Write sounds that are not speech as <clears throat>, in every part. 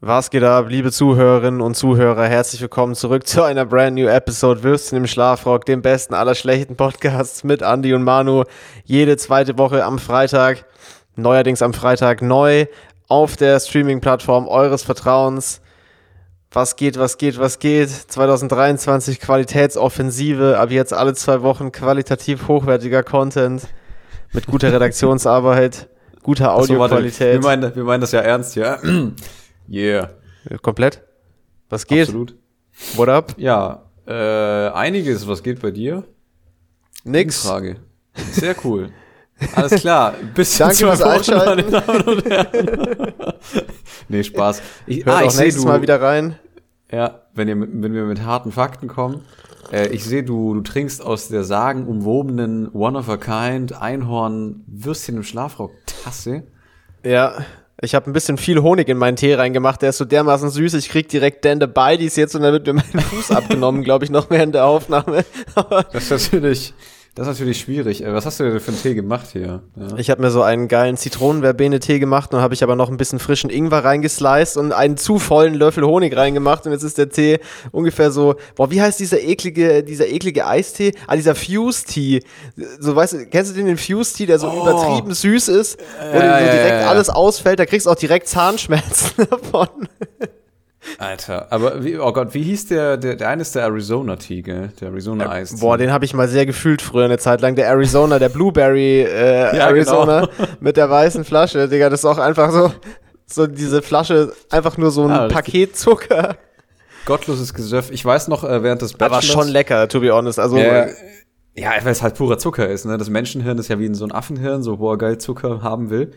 Was geht ab, liebe Zuhörerinnen und Zuhörer? Herzlich willkommen zurück zu einer brand new Episode Würstchen im Schlafrock, dem besten aller schlechten Podcasts mit Andy und Manu. Jede zweite Woche am Freitag, neuerdings am Freitag neu auf der Streaming-Plattform eures Vertrauens. Was geht, was geht, was geht? 2023 Qualitätsoffensive, ab jetzt alle zwei Wochen qualitativ hochwertiger Content mit guter <laughs> Redaktionsarbeit, guter Audioqualität. wir, meinen, wir meinen das ja ernst, ja. Yeah. Komplett? Was geht? Absolut. What up? Ja, äh, einiges. Was geht bei dir? Nix. Frage. Sehr cool. Alles klar. <laughs> Bis Danke fürs Einschalten. nee, Spaß. Ich, Hört ah, ich nächstes du, Mal wieder rein. Ja, wenn, ihr, wenn wir mit harten Fakten kommen. Äh, ich sehe, du, du trinkst aus der sagenumwobenen One-of-a-Kind Einhorn Würstchen im Schlafrock Tasse. Ja, ich habe ein bisschen viel Honig in meinen Tee reingemacht. Der ist so dermaßen süß. Ich krieg direkt Dende Beidies jetzt und dann wird mir mein Fuß <laughs> abgenommen, glaube ich, noch während der Aufnahme. <laughs> das ist natürlich das ist natürlich schwierig. Äh, was hast du denn für einen Tee gemacht hier? Ja. Ich habe mir so einen geilen Zitronenverbene-Tee gemacht und habe ich aber noch ein bisschen frischen Ingwer reingesliced und einen zu vollen Löffel Honig reingemacht und jetzt ist der Tee ungefähr so, boah, wie heißt dieser eklige, dieser eklige Eistee? Ah, dieser Fuse-Tee. So, weißt du, kennst du den, den Fuse-Tee, der so oh. übertrieben süß ist, wo ja, dir so direkt ja, alles ausfällt, da kriegst du auch direkt Zahnschmerzen <laughs> davon. Alter, aber wie, oh Gott, wie hieß der, der, der eine ist der Arizona Tiger, der Arizona Eis. Äh, boah, den habe ich mal sehr gefühlt früher eine Zeit lang, der Arizona, der Blueberry äh, <laughs> ja, Arizona genau. <laughs> mit der weißen Flasche, Digga, das ist auch einfach so, so diese Flasche, einfach nur so ein ah, Paket Zucker. Gottloses Gesöff. Ich weiß noch, äh, während des Bachelors... Aber schon lecker, to be honest, also... Ja, ja, weil es halt purer Zucker ist, ne? Das Menschenhirn ist ja wie so ein Affenhirn, so wo er geil Zucker haben will.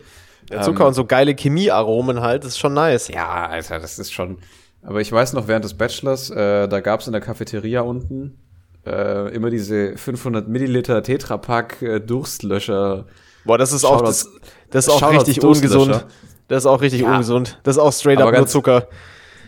Der Zucker ähm, und so geile Chemiearomen halt, das ist schon nice. Ja, Alter, das ist schon aber ich weiß noch, während des Bachelors, äh, da gab es in der Cafeteria unten äh, immer diese 500 Milliliter Tetrapack äh, Durstlöscher. Boah, das ist auch, das, das ist auch richtig ungesund. Das ist auch richtig ja. ungesund. Das ist auch straight up nur Zucker.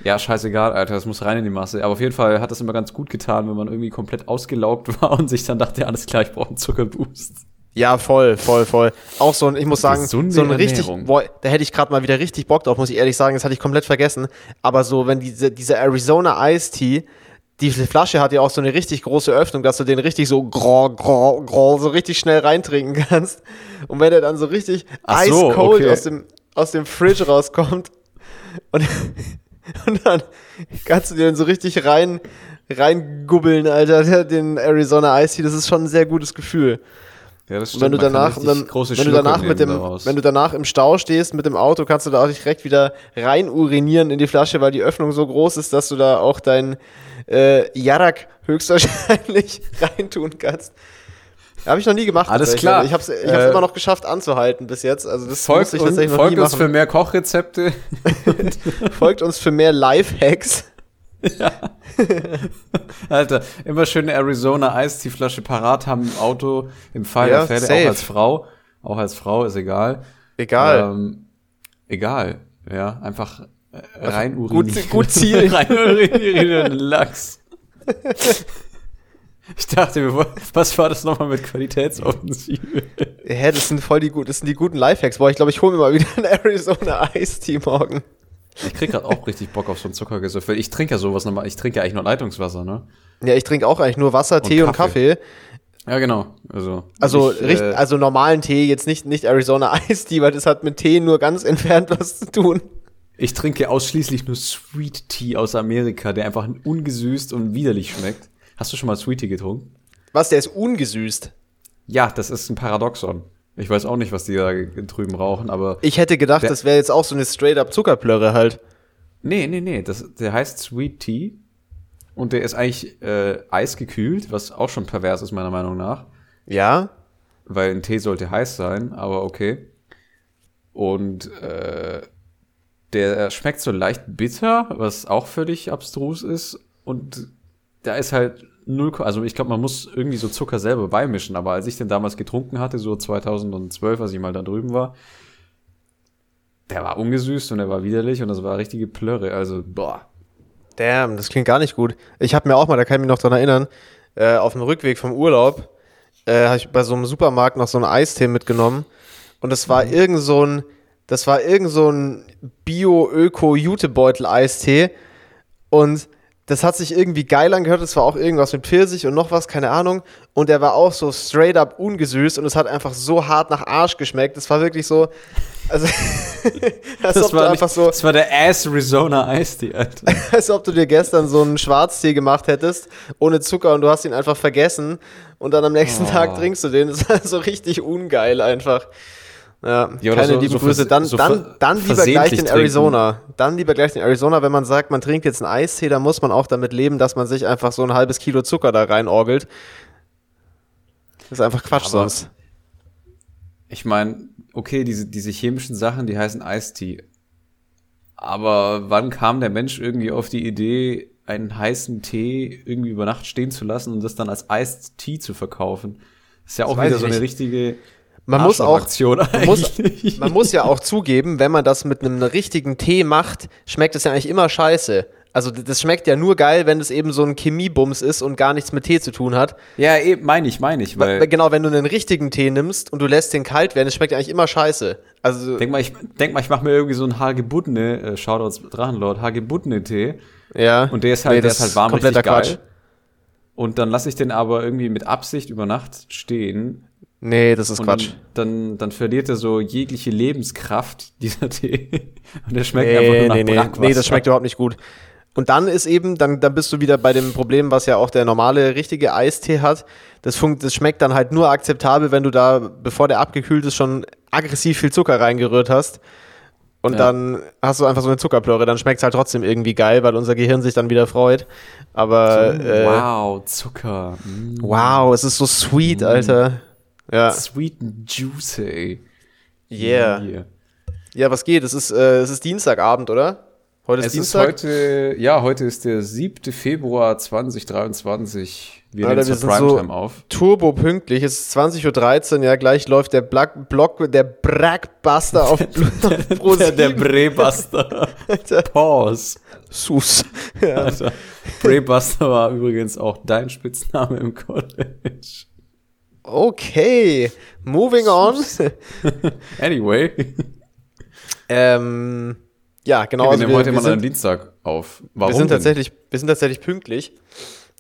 Ja, scheißegal, Alter, das muss rein in die Masse. Aber auf jeden Fall hat das immer ganz gut getan, wenn man irgendwie komplett ausgelaugt <laughs> war und sich dann dachte, alles klar, ich brauche einen Zuckerboost. Ja, voll, voll, voll. Auch so ein, ich muss sagen, so ein richtig, boah, da hätte ich gerade mal wieder richtig Bock drauf, muss ich ehrlich sagen, das hatte ich komplett vergessen. Aber so, wenn diese, diese Arizona Ice Tea, diese Flasche hat ja auch so eine richtig große Öffnung, dass du den richtig so grau, grau, grau, so richtig schnell reintrinken kannst. Und wenn der dann so richtig ice so, cold okay. aus dem, aus dem Fridge rauskommt und, <laughs> und dann kannst du den so richtig rein, reingubbeln, Alter, den Arizona Ice Tea, das ist schon ein sehr gutes Gefühl. Ja, das stimmt. Und wenn du danach, dann, wenn du danach mit dem, daraus. wenn du danach im Stau stehst mit dem Auto, kannst du da auch direkt wieder rein urinieren in die Flasche, weil die Öffnung so groß ist, dass du da auch dein äh, Jarak höchstwahrscheinlich <laughs> reintun kannst. Habe ich noch nie gemacht. Alles klar. Ich habe es ich äh, immer noch geschafft anzuhalten bis jetzt. Also das folgt, ich tatsächlich noch folgt nie machen. uns für mehr Kochrezepte. <laughs> folgt uns für mehr Lifehacks. Ja. <laughs> Alter, immer schön Arizona Eistee-Flasche parat haben im Auto, im Fall ja, der Fälle, auch als Frau. Auch als Frau ist egal. Egal. Ähm, egal. Ja, einfach äh, rein urinieren. <laughs> Gut, gut zielen. <laughs> rein urinieren, Lachs. Ich dachte, was war das nochmal mit Qualitätsoffensive? Hä, das sind voll die, das sind die guten Lifehacks. Boah, ich glaube, ich hole mir mal wieder einen Arizona Eistee morgen. Ich krieg gerade auch richtig Bock auf so ein Zuckergesöff. Ich trinke ja sowas nochmal. Ich trinke ja eigentlich nur Leitungswasser, ne? Ja, ich trinke auch eigentlich nur Wasser, und Tee Kaffee. und Kaffee. Ja, genau. Also, also, ich, richtig, äh, also normalen Tee, jetzt nicht, nicht Arizona <laughs> Ice Tea, weil das hat mit Tee nur ganz entfernt was zu tun. Ich trinke ausschließlich nur Sweet Tea aus Amerika, der einfach ungesüßt und widerlich schmeckt. Hast du schon mal Sweet Tea getrunken? Was, der ist ungesüßt? Ja, das ist ein Paradoxon. Ich weiß auch nicht, was die da drüben rauchen, aber. Ich hätte gedacht, das wäre jetzt auch so eine straight-up Zuckerplörre halt. Nee, nee, nee. Das, der heißt Sweet Tea. Und der ist eigentlich äh, eisgekühlt, was auch schon pervers ist, meiner Meinung nach. Ja. Weil ein Tee sollte heiß sein, aber okay. Und äh, der schmeckt so leicht bitter, was auch völlig abstrus ist. Und da ist halt null, also ich glaube, man muss irgendwie so Zucker selber beimischen, aber als ich den damals getrunken hatte, so 2012, als ich mal da drüben war, der war ungesüßt und der war widerlich und das war richtige Plörre, also boah. Damn, das klingt gar nicht gut. Ich habe mir auch mal, da kann ich mich noch dran erinnern, äh, auf dem Rückweg vom Urlaub äh, habe ich bei so einem Supermarkt noch so einen Eistee mitgenommen und das war mhm. irgend so ein Das war irgend so ein Bio-Öko-Jutebeutel-Eistee. Und das hat sich irgendwie geil angehört. Das war auch irgendwas mit Pfirsich und noch was, keine Ahnung. Und der war auch so straight up ungesüßt und es hat einfach so hart nach Arsch geschmeckt. Das war wirklich so. Also, <laughs> als das, war einfach nicht, so, das war der Ass Arizona Eistee, Alter. <laughs> als ob du dir gestern so einen Schwarztee gemacht hättest, ohne Zucker und du hast ihn einfach vergessen und dann am nächsten oh. Tag trinkst du den. Das war so richtig ungeil einfach. Ja, ja keine so, liebe so Grüße. Dann, so dann, dann lieber gleich den Arizona. Trinken. Dann lieber gleich den Arizona. Wenn man sagt, man trinkt jetzt einen Eistee, dann muss man auch damit leben, dass man sich einfach so ein halbes Kilo Zucker da reinorgelt. Das ist einfach Quatsch Aber sonst. Ich meine, okay, diese, diese chemischen Sachen, die heißen Eistee. Aber wann kam der Mensch irgendwie auf die Idee, einen heißen Tee irgendwie über Nacht stehen zu lassen und das dann als Tea zu verkaufen? Das ist ja auch wieder so eine richtige man muss auch, man muss, man muss ja auch zugeben, wenn man das mit einem richtigen Tee macht, schmeckt es ja eigentlich immer scheiße. Also das schmeckt ja nur geil, wenn es eben so ein Chemiebums ist und gar nichts mit Tee zu tun hat. Ja, eben, meine ich, meine ich. Weil genau, wenn du einen richtigen Tee nimmst und du lässt den kalt werden, das schmeckt ja eigentlich immer scheiße. Also denk mal, ich denk mal, ich mache mir irgendwie so einen Hagebuttene, äh, Shoutouts Drachenlord, Hagebuttene Tee. Ja. Und der ist halt, nee, der ist halt warm richtig geil. Quatsch. Und dann lasse ich den aber irgendwie mit Absicht über Nacht stehen Nee, das ist und Quatsch. Dann, dann verliert er so jegliche Lebenskraft, <laughs> dieser Tee. Und der schmeckt nee, einfach nur nach nee, Brackwasser. Nee, das schmeckt überhaupt nicht gut. Und dann ist eben, dann, dann bist du wieder bei dem Problem, was ja auch der normale, richtige Eistee hat. Das, funkt, das schmeckt dann halt nur akzeptabel, wenn du da, bevor der abgekühlt ist, schon aggressiv viel Zucker reingerührt hast. Und ja. dann hast du einfach so eine Zuckerplöre. Dann schmeckt es halt trotzdem irgendwie geil, weil unser Gehirn sich dann wieder freut. Aber. Äh, wow, Zucker. Mm. Wow, es ist so sweet, mm. Alter. Ja. Sweet and juicy. Yeah. yeah. Ja, was geht? Es ist, äh, es ist Dienstagabend, oder? Heute ist es Dienstag. Ist heute, ja, heute ist der 7. Februar 2023. Wir Alter, nehmen zur Primetime so auf. Turbo pünktlich. Es ist 20.13 Uhr. Ja, gleich läuft der Black Block, der Brackbuster <laughs> auf Pro Der, der Brebuster. Pause. Sus. Ja. Brebuster war übrigens auch dein Spitzname im College. Okay, moving on. <laughs> anyway. ähm, ja, genau. Okay, wir also nehmen wir, heute wir mal einen Dienstag auf. Warum? Wir sind, tatsächlich, wir sind tatsächlich pünktlich.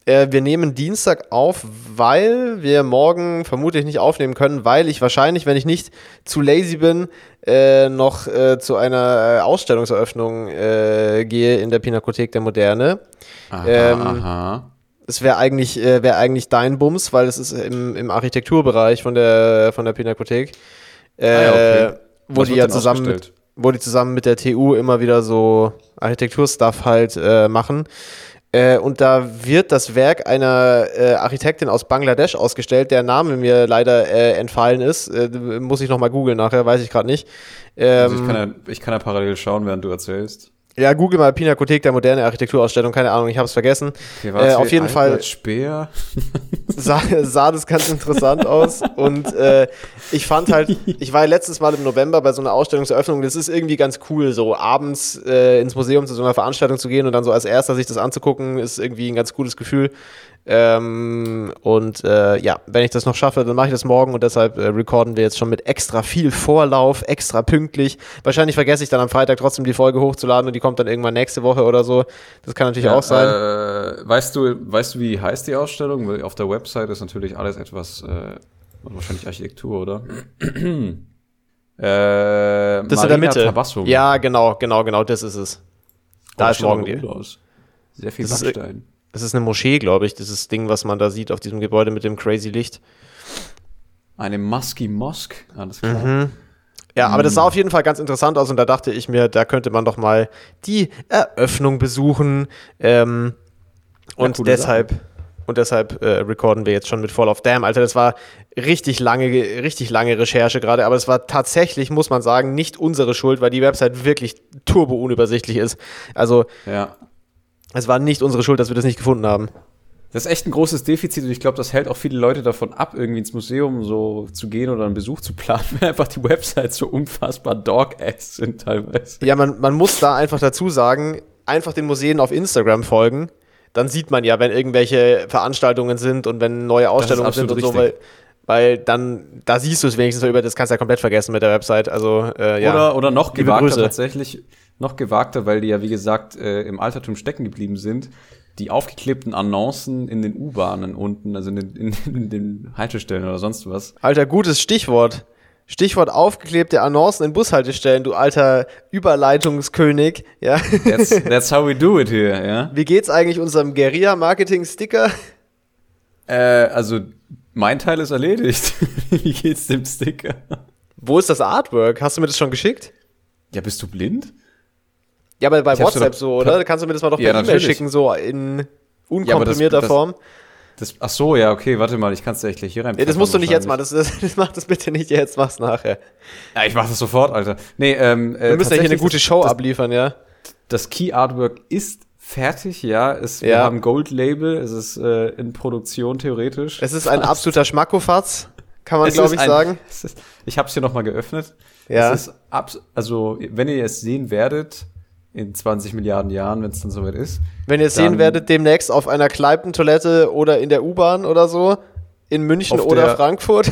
Äh, wir nehmen Dienstag auf, weil wir morgen vermutlich nicht aufnehmen können, weil ich wahrscheinlich, wenn ich nicht zu lazy bin, äh, noch äh, zu einer äh, Ausstellungseröffnung äh, gehe in der Pinakothek der Moderne. Aha, ähm, aha es wäre eigentlich, äh, wär eigentlich dein Bums, weil es ist im, im Architekturbereich von der, von der Pinakothek. Äh, ah, ja, okay. Wo die ja zusammen mit, wo die zusammen mit der TU immer wieder so Architekturstuff halt äh, machen. Äh, und da wird das Werk einer äh, Architektin aus Bangladesch ausgestellt, der Name mir leider äh, entfallen ist. Äh, muss ich nochmal googeln nachher, weiß ich gerade nicht. Ähm, also ich, kann ja, ich kann ja parallel schauen, während du erzählst. Ja, google mal Pinakothek der moderne Architekturausstellung, keine Ahnung, ich habe es vergessen. Okay, äh, auf jeden Fall Speer. <laughs> Sah, sah das ganz interessant aus und äh, ich fand halt, ich war ja letztes Mal im November bei so einer Ausstellungseröffnung, das ist irgendwie ganz cool, so abends äh, ins Museum zu so einer Veranstaltung zu gehen und dann so als erster sich das anzugucken, ist irgendwie ein ganz gutes Gefühl. Ähm, und äh, ja, wenn ich das noch schaffe, dann mache ich das morgen und deshalb äh, recorden wir jetzt schon mit extra viel Vorlauf, extra pünktlich. Wahrscheinlich vergesse ich dann am Freitag trotzdem die Folge hochzuladen und die kommt dann irgendwann nächste Woche oder so. Das kann natürlich ja, auch sein. Äh, weißt du, weißt du, wie heißt die Ausstellung? Weil auf der Website ist natürlich alles etwas, äh, wahrscheinlich Architektur, oder? <clears throat> äh, das ist in der Mitte. Tabassum. Ja, genau, genau, genau, das ist es. Da oh, ist morgen die. Aus. Sehr viel das Backstein. Das ist eine Moschee, glaube ich, dieses Ding, was man da sieht auf diesem Gebäude mit dem crazy Licht. Eine Musky Mosque, alles klar. Mhm. Ja, aber das sah auf jeden Fall ganz interessant aus und da dachte ich mir, da könnte man doch mal die Eröffnung besuchen. Ähm, und, ja, deshalb, und deshalb äh, recorden wir jetzt schon mit Fall of Dam. Alter, das war richtig lange, richtig lange Recherche gerade, aber es war tatsächlich, muss man sagen, nicht unsere Schuld, weil die Website wirklich turbo unübersichtlich ist. Also ja. Es war nicht unsere Schuld, dass wir das nicht gefunden haben. Das ist echt ein großes Defizit und ich glaube, das hält auch viele Leute davon ab, irgendwie ins Museum so zu gehen oder einen Besuch zu planen, <laughs> wenn einfach die Websites so unfassbar dog-ass sind teilweise. Ja, man, man muss da einfach dazu sagen, einfach den Museen auf Instagram folgen. Dann sieht man ja, wenn irgendwelche Veranstaltungen sind und wenn neue Ausstellungen sind und so, weil Weil dann, da siehst du es wenigstens über, das kannst du ja komplett vergessen mit der Website. Also, äh, ja. Oder, oder noch gewagter tatsächlich, noch gewagter, weil die ja, wie gesagt, äh, im Altertum stecken geblieben sind, die aufgeklebten Annoncen in den U-Bahnen unten, also in den, in, in den Haltestellen oder sonst was. Alter, gutes Stichwort. Stichwort aufgeklebte Annoncen in Bushaltestellen, du alter Überleitungskönig, ja. That's, <laughs> that's how we do it here, ja. Wie geht's eigentlich unserem Guerilla-Marketing-Sticker? Äh, also, mein Teil ist erledigt. <laughs> Wie geht's dem Sticker? Wo ist das Artwork? Hast du mir das schon geschickt? Ja, bist du blind? Ja, aber bei WhatsApp so, oder? Da kannst du mir das mal doch per ja, E-Mail schicken, so in unkomprimierter ja, das, Form. Das, ach so, ja, okay, warte mal, ich kann es ja echt gleich hier rein. Ja, das musst du nicht jetzt machen, das, das, <laughs> das mach das bitte nicht jetzt, mach's nachher. Ja, ich mach das sofort, Alter. Nee, ähm, äh, Wir müssen ja hier eine gute Show abliefern, ja. Das Key Artwork ist fertig, ja. Es, ja. Wir haben Gold Label, es ist äh, in Produktion theoretisch. Es ist ein Fast. absoluter Schmackofatz, kann man glaube ich ein, sagen. Ist, ich habe es hier nochmal geöffnet. Ja. Es ist also, wenn ihr es sehen werdet, in 20 Milliarden Jahren, wenn es dann soweit ist. Wenn ihr es sehen werdet, demnächst auf einer Kleipentoilette oder in der U-Bahn oder so, in München oder der, Frankfurt.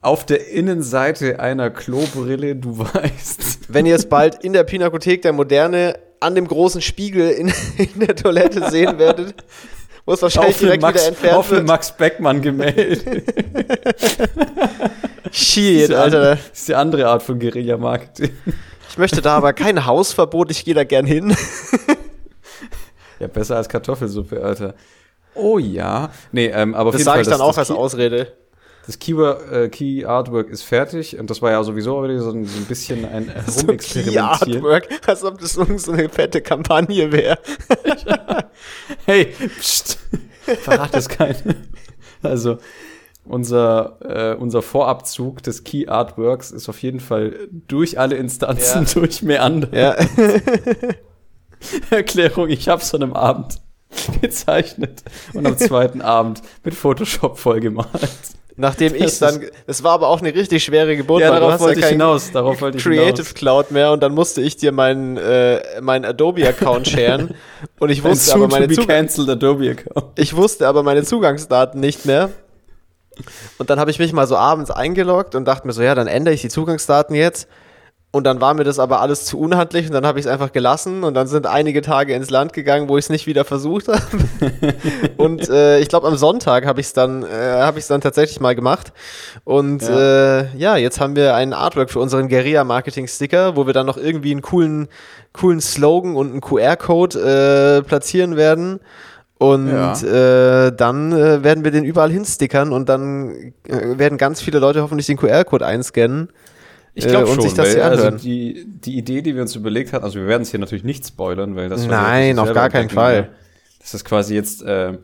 Auf der Innenseite einer Klobrille, du <laughs> weißt. Wenn ihr es bald in der Pinakothek der Moderne an dem großen Spiegel in, in der Toilette sehen werdet, wo es wahrscheinlich direkt Max, wieder entfernt auf wird. Auf Max Beckmann gemeldet. <laughs> Shit, Alter. Das ist die andere Art von Guerilla-Marketing. Ich möchte da aber kein Hausverbot, ich gehe da gern hin. <laughs> ja, besser als Kartoffelsuppe, Alter. Oh ja. Nee, ähm, aber das sage ich dann auch als Ausrede. Das Keyword, äh, Key Artwork ist fertig und das war ja sowieso so ein, so ein bisschen ein Herumexperimentieren. <laughs> So Key Artwork, als ob das so eine fette Kampagne wäre. <laughs> hey, pst, verrat es keinen. Also, unser, äh, unser Vorabzug des Key Artworks ist auf jeden Fall durch alle Instanzen ja. <laughs> durch meandern. Ja. <laughs> Erklärung, ich hab's an einem Abend <laughs> gezeichnet und am zweiten Abend mit Photoshop vollgemalt. Nachdem ich dann, es war aber auch eine richtig schwere Geburt. Ja, darauf wollte ja ich hinaus. Darauf wollte ich Creative hinaus. Cloud mehr und dann musste ich dir meinen äh, mein Adobe Account sharen und ich wusste aber meine Account. Ich wusste aber meine Zugangsdaten nicht mehr und dann habe ich mich mal so abends eingeloggt und dachte mir so, ja, dann ändere ich die Zugangsdaten jetzt. Und dann war mir das aber alles zu unhandlich und dann habe ich es einfach gelassen und dann sind einige Tage ins Land gegangen, wo ich es nicht wieder versucht habe. <laughs> und äh, ich glaube am Sonntag habe ich es dann, äh, habe ich dann tatsächlich mal gemacht. Und ja. Äh, ja, jetzt haben wir einen Artwork für unseren Guerilla Marketing Sticker, wo wir dann noch irgendwie einen coolen, coolen Slogan und einen QR-Code äh, platzieren werden. Und ja. äh, dann äh, werden wir den überall hinstickern und dann äh, werden ganz viele Leute hoffentlich den QR-Code einscannen. Ich glaube äh, schon, sich das weil, also die, die Idee, die wir uns überlegt haben, also wir werden es hier natürlich nicht spoilern, weil das Nein, auf gar keinen Fall. Das ist quasi jetzt äh,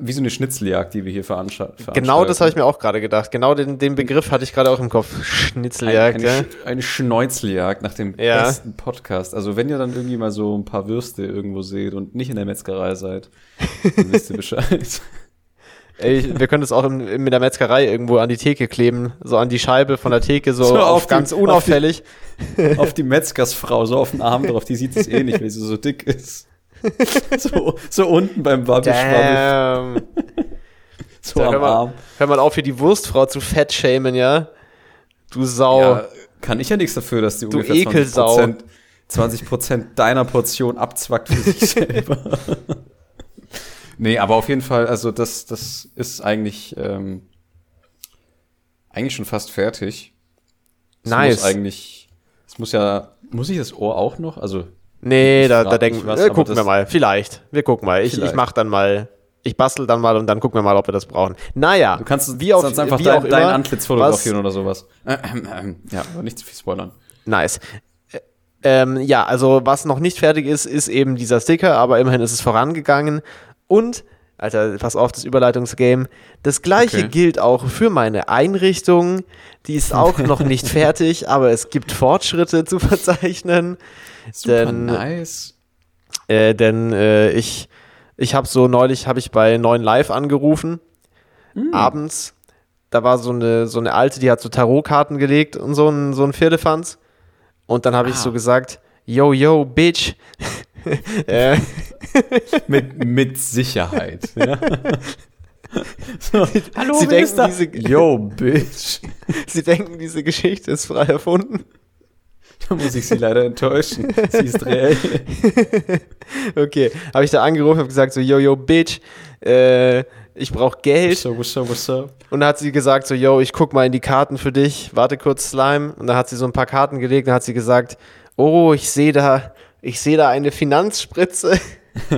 wie so eine Schnitzeljagd, die wir hier veranstalten. Genau das habe ich mir auch gerade gedacht. Genau den, den Begriff hatte ich gerade auch im Kopf. Schnitzeljagd. Eine, eine, ja. eine Schneuzeljagd nach dem ja. besten Podcast. Also wenn ihr dann irgendwie mal so ein paar Würste irgendwo seht und nicht in der Metzgerei seid, dann wisst ihr Bescheid. <laughs> Ey, wir können das auch in, in, der Metzgerei irgendwo an die Theke kleben, so an die Scheibe von der Theke, so, <laughs> so auf, auf ganz die, unauffällig. Auf die, auf die Metzgersfrau, so auf den Arm drauf, die sieht es eh nicht, weil sie so dick ist. <laughs> so, so unten beim Wabbelschwabbel. <laughs> so ja, am hör mal, Arm. Hör mal auf, hier die Wurstfrau zu fett shamen, ja? Du Sau. Ja, kann ich ja nichts dafür, dass die du ungefähr 20%, 20 deiner Portion abzwackt für sich selber. <laughs> nee, aber auf jeden Fall, also das, das ist eigentlich, ähm, eigentlich schon fast fertig. Es nice. Muss eigentlich, es muss ja, muss ich das Ohr auch noch? Also Nee, da, da denken wir, äh, gucken wir mal. Vielleicht. Wir gucken mal. Ich, ich mach dann mal, ich bastel dann mal und dann gucken wir mal, ob wir das brauchen. Naja. Du kannst wie auf, einfach wie dein, dein Antlitz fotografieren oder sowas. <clears throat> ja, aber nicht zu viel spoilern. Nice. Ähm, ja, also was noch nicht fertig ist, ist eben dieser Sticker, aber immerhin ist es vorangegangen. Und, Alter, pass auf, das Überleitungsgame. Das gleiche okay. gilt auch für meine Einrichtung. Die ist auch noch nicht <laughs> fertig, aber es gibt Fortschritte zu verzeichnen. Super denn, nice. Äh, denn äh, ich, ich habe so neulich habe ich bei 9 Live angerufen, mm. abends. Da war so eine, so eine alte, die hat so Tarotkarten gelegt und so ein, so ein Firlefanz. Und dann habe ah. ich so gesagt, yo, yo, Bitch. <laughs> mit, mit Sicherheit. <laughs> ja. So, Hallo, Sie denken, diese, Yo, Bitch. <laughs> Sie denken, diese Geschichte ist frei erfunden. Da muss ich Sie leider enttäuschen. Sie ist reell. <laughs> okay, habe ich da angerufen, habe gesagt so, yo, yo, Bitch, äh, ich brauche Geld. What's up, what's up, what's up? Und dann hat sie gesagt so, yo, ich guck mal in die Karten für dich, warte kurz, Slime. Und dann hat sie so ein paar Karten gelegt und hat sie gesagt, oh, ich sehe da, ich sehe da eine Finanzspritze. <laughs>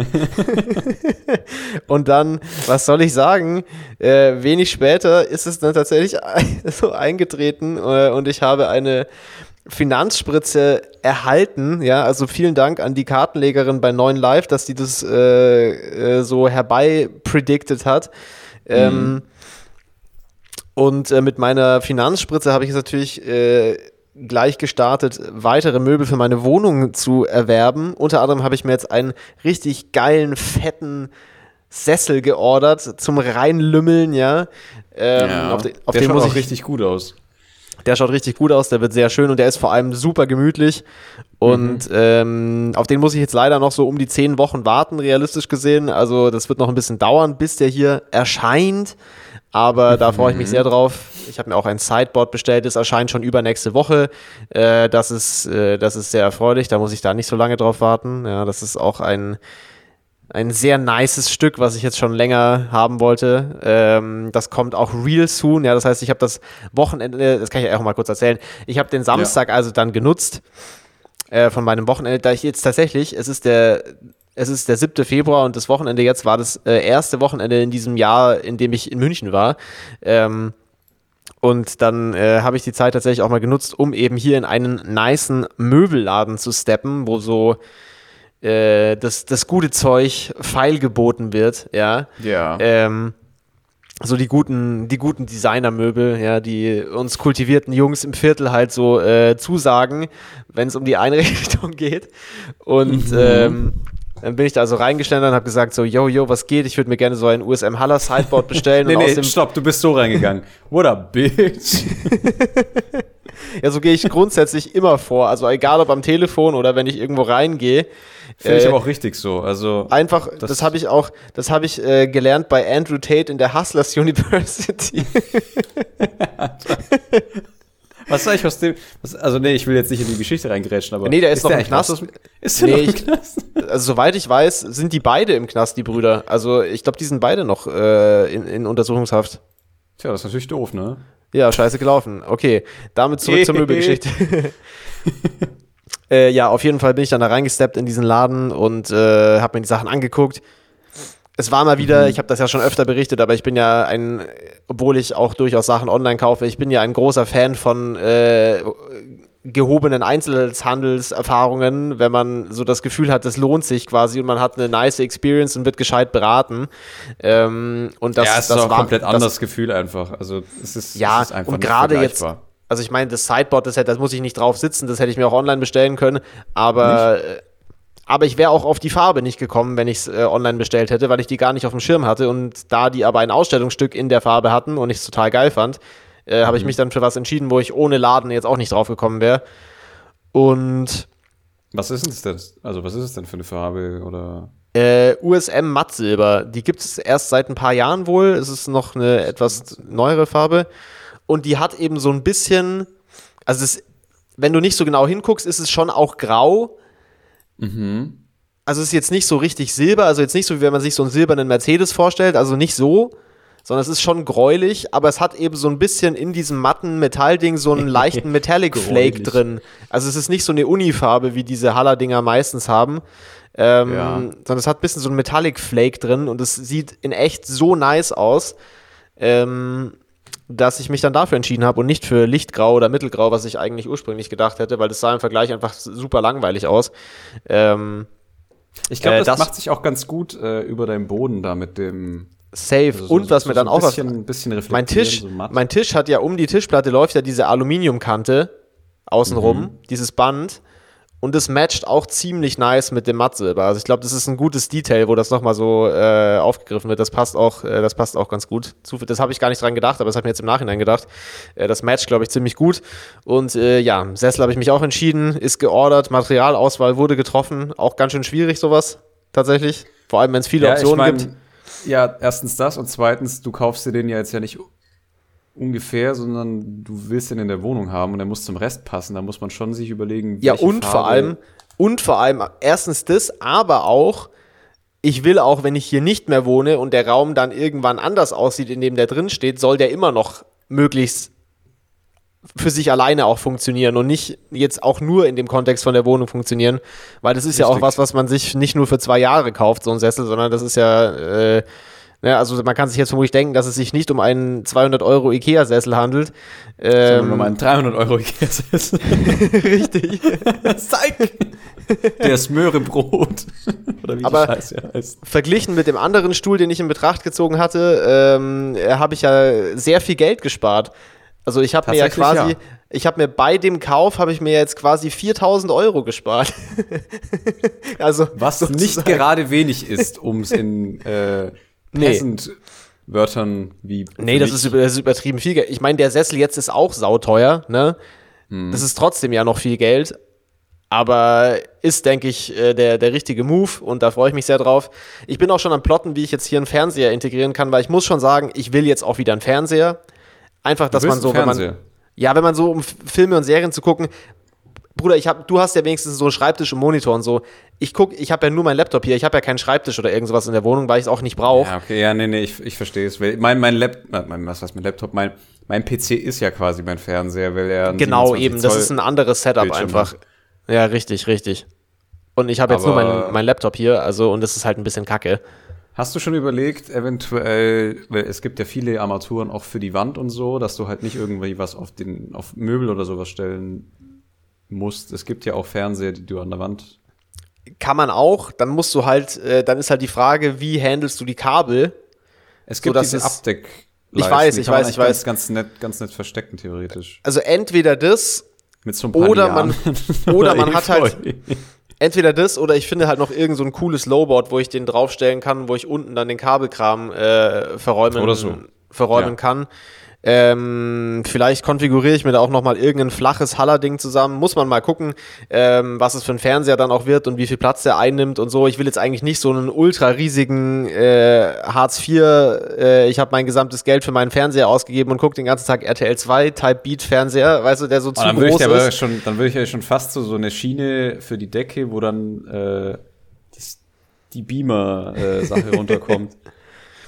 und dann, was soll ich sagen? Äh, wenig später ist es dann tatsächlich <laughs> so eingetreten äh, und ich habe eine Finanzspritze erhalten. Ja, also vielen Dank an die Kartenlegerin bei 9 Live, dass die das äh, äh, so herbei predicted hat. Ähm, mhm. Und äh, mit meiner Finanzspritze habe ich jetzt natürlich äh, gleich gestartet, weitere Möbel für meine Wohnung zu erwerben. Unter anderem habe ich mir jetzt einen richtig geilen, fetten Sessel geordert zum reinlümmeln, ja. Ähm, ja auf, de, auf der den muss ich richtig gut aus. Der schaut richtig gut aus, der wird sehr schön und der ist vor allem super gemütlich. Und mhm. ähm, auf den muss ich jetzt leider noch so um die zehn Wochen warten, realistisch gesehen. Also das wird noch ein bisschen dauern, bis der hier erscheint. Aber da freue ich mich mhm. sehr drauf. Ich habe mir auch ein Sideboard bestellt, das erscheint schon übernächste Woche. Äh, das, ist, äh, das ist sehr erfreulich, da muss ich da nicht so lange drauf warten. Ja, das ist auch ein ein sehr nices Stück, was ich jetzt schon länger haben wollte. Ähm, das kommt auch real soon. Ja, das heißt, ich habe das Wochenende, das kann ich auch mal kurz erzählen. Ich habe den Samstag ja. also dann genutzt äh, von meinem Wochenende, da ich jetzt tatsächlich, es ist der es ist der 7. Februar und das Wochenende jetzt war das äh, erste Wochenende in diesem Jahr, in dem ich in München war. Ähm, und dann äh, habe ich die Zeit tatsächlich auch mal genutzt, um eben hier in einen nicen Möbelladen zu steppen, wo so äh, das, das gute Zeug feilgeboten wird, ja. Ja. Ähm, so die guten, die guten Designermöbel, ja, die uns kultivierten Jungs im Viertel halt so äh, zusagen, wenn es um die Einrichtung <laughs> geht. Und mhm. ähm, dann bin ich da also reingestellt und habe gesagt so, yo, yo, was geht? Ich würde mir gerne so ein USM Haller Sideboard bestellen. <laughs> nee, nee, stopp, du bist so reingegangen. <laughs> What a bitch. <laughs> ja, so gehe ich grundsätzlich immer vor. Also egal ob am Telefon oder wenn ich irgendwo reingehe. Finde äh, ich aber auch richtig so. Also einfach, das, das habe ich auch, das habe ich äh, gelernt bei Andrew Tate in der Hustlers University. Was soll ich aus dem? Was, also nee, ich will jetzt nicht in die Geschichte reingerätschen, aber nee, der ist, ist noch der im Knast. Knast. Ist der nee, noch im Knast? also soweit ich weiß, sind die beide im Knast, die Brüder. Also ich glaube, die sind beide noch äh, in, in Untersuchungshaft. Tja, das ist natürlich doof, ne? Ja, scheiße gelaufen. Okay, damit zurück zur Möbelgeschichte. <laughs> äh, ja, auf jeden Fall bin ich dann da reingesteppt in diesen Laden und äh, habe mir die Sachen angeguckt. Es war mal wieder, mhm. ich habe das ja schon öfter berichtet, aber ich bin ja ein, obwohl ich auch durchaus Sachen online kaufe, ich bin ja ein großer Fan von äh, gehobenen Einzelhandelserfahrungen, wenn man so das Gefühl hat, das lohnt sich quasi und man hat eine nice Experience und wird gescheit beraten. Ähm, und das, ja, es das ist auch war, anderes das, Gefühl einfach. Also es ist, ja, es ist einfach und gerade jetzt, also ich meine, das Sideboard, das, das muss ich nicht drauf sitzen, das hätte ich mir auch online bestellen können, aber nicht? Aber ich wäre auch auf die Farbe nicht gekommen, wenn ich es äh, online bestellt hätte, weil ich die gar nicht auf dem Schirm hatte. Und da die aber ein Ausstellungsstück in der Farbe hatten und ich es total geil fand, äh, habe ich mhm. mich dann für was entschieden, wo ich ohne Laden jetzt auch nicht drauf gekommen wäre. Und. Was ist es denn? Also, was ist es denn für eine Farbe? Oder? Äh, USM Mattsilber. Die gibt es erst seit ein paar Jahren wohl. Es ist noch eine etwas neuere Farbe. Und die hat eben so ein bisschen. Also, es, wenn du nicht so genau hinguckst, ist es schon auch grau. Mhm. Also, es ist jetzt nicht so richtig Silber. Also, jetzt nicht so, wie wenn man sich so einen silbernen Mercedes vorstellt. Also, nicht so sondern es ist schon gräulich, aber es hat eben so ein bisschen in diesem matten Metallding so einen <laughs> leichten Metallic Flake drin. Also es ist nicht so eine Unifarbe, wie diese Haller-Dinger meistens haben. Ähm, ja. Sondern es hat ein bisschen so einen Metallic Flake drin und es sieht in echt so nice aus, ähm, dass ich mich dann dafür entschieden habe und nicht für Lichtgrau oder Mittelgrau, was ich eigentlich ursprünglich gedacht hätte, weil das sah im Vergleich einfach super langweilig aus. Ähm, ich glaube, äh, das, das, macht sich auch ganz gut äh, über deinem Boden da mit dem safe. Also so, und was so, mir dann so auch bisschen, was. Bisschen mein Tisch, mein Tisch hat ja um die Tischplatte läuft ja diese Aluminiumkante außenrum, mhm. dieses Band. Und das matcht auch ziemlich nice mit dem Mattsilber. Also ich glaube, das ist ein gutes Detail, wo das nochmal so äh, aufgegriffen wird. Das passt auch, äh, das passt auch ganz gut. Das habe ich gar nicht dran gedacht, aber das habe ich mir jetzt im Nachhinein gedacht. Äh, das matcht, glaube ich, ziemlich gut. Und äh, ja, Sessel habe ich mich auch entschieden, ist geordert, Materialauswahl wurde getroffen. Auch ganz schön schwierig, sowas tatsächlich. Vor allem, wenn es viele ja, Optionen ich mein, gibt Ja, erstens das und zweitens, du kaufst dir den ja jetzt ja nicht ungefähr, sondern du willst den in der Wohnung haben und der muss zum Rest passen. Da muss man schon sich überlegen, Ja, und Farbe vor allem, und vor allem erstens das, aber auch, ich will auch, wenn ich hier nicht mehr wohne und der Raum dann irgendwann anders aussieht, in dem der drin steht, soll der immer noch möglichst für sich alleine auch funktionieren und nicht jetzt auch nur in dem Kontext von der Wohnung funktionieren, weil das ist Richtig. ja auch was, was man sich nicht nur für zwei Jahre kauft, so ein Sessel, sondern das ist ja äh, ja, also man kann sich jetzt vermutlich denken, dass es sich nicht um einen 200 Euro Ikea-Sessel handelt. Ähm, sondern um einen 300 Euro Ikea-Sessel. <laughs> Richtig. <laughs> Zeig! Der Smörebrot. <laughs> Oder wie Aber Scheiße heißt. verglichen mit dem anderen Stuhl, den ich in Betracht gezogen hatte, ähm, habe ich ja sehr viel Geld gespart. Also ich habe mir ja quasi, ja. ich habe mir bei dem Kauf habe ich mir jetzt quasi 4000 Euro gespart. also was sozusagen. nicht gerade wenig ist, um es in äh, Peasant Wörtern wie. Nee, das ist, das ist, übertrieben viel Geld. Ich meine, der Sessel jetzt ist auch sauteuer, ne? Hm. Das ist trotzdem ja noch viel Geld. Aber ist, denke ich, äh, der, der richtige Move und da freue ich mich sehr drauf. Ich bin auch schon am Plotten, wie ich jetzt hier einen Fernseher integrieren kann, weil ich muss schon sagen, ich will jetzt auch wieder einen Fernseher. Einfach, dass man so, wenn man. Ja, wenn man so, um Filme und Serien zu gucken, Bruder, ich hab, du hast ja wenigstens so einen Schreibtisch und Monitor und so. Ich guck, ich habe ja nur meinen Laptop hier. Ich habe ja keinen Schreibtisch oder irgendwas in der Wohnung, weil ich es auch nicht brauche. Ja, okay, ja, nee, nee, ich, ich verstehe es. Mein, mein Laptop, äh, mein, was heißt mein Laptop? Mein, mein PC ist ja quasi mein Fernseher, weil er Genau, eben, das ist ein anderes Setup Bildschirm einfach. Hat. Ja, richtig, richtig. Und ich habe jetzt nur meinen mein Laptop hier, also und das ist halt ein bisschen kacke. Hast du schon überlegt, eventuell, weil es gibt ja viele Armaturen auch für die Wand und so, dass du halt nicht irgendwie was auf den, auf Möbel oder sowas stellen musst. Es gibt ja auch Fernseher, die du an der Wand. Kann man auch. Dann musst du halt, äh, dann ist halt die Frage, wie handelst du die Kabel? Es gibt diese Abdeck. Ich weiß, ich weiß, ich weiß. Ganz, ganz nett, ganz nett verstecken theoretisch. Also entweder das mit so ein oder man <laughs> oder man hat halt <laughs> entweder das oder ich finde halt noch irgend so ein cooles Lowboard, wo ich den draufstellen kann, wo ich unten dann den Kabelkram äh, verräumen, so. verräumen ja. kann. Ähm, vielleicht konfiguriere ich mir da auch nochmal irgendein flaches Haller-Ding zusammen. Muss man mal gucken, ähm, was es für ein Fernseher dann auch wird und wie viel Platz der einnimmt und so. Ich will jetzt eigentlich nicht so einen ultra riesigen äh, Hartz IV, äh, ich habe mein gesamtes Geld für meinen Fernseher ausgegeben und gucke den ganzen Tag RTL 2 Type Beat Fernseher, weißt du, der so oh, zu dann groß ich ist. Schon, dann würde ich ja schon fast so, so eine Schiene für die Decke, wo dann äh, das, die Beamer-Sache äh, <laughs> runterkommt.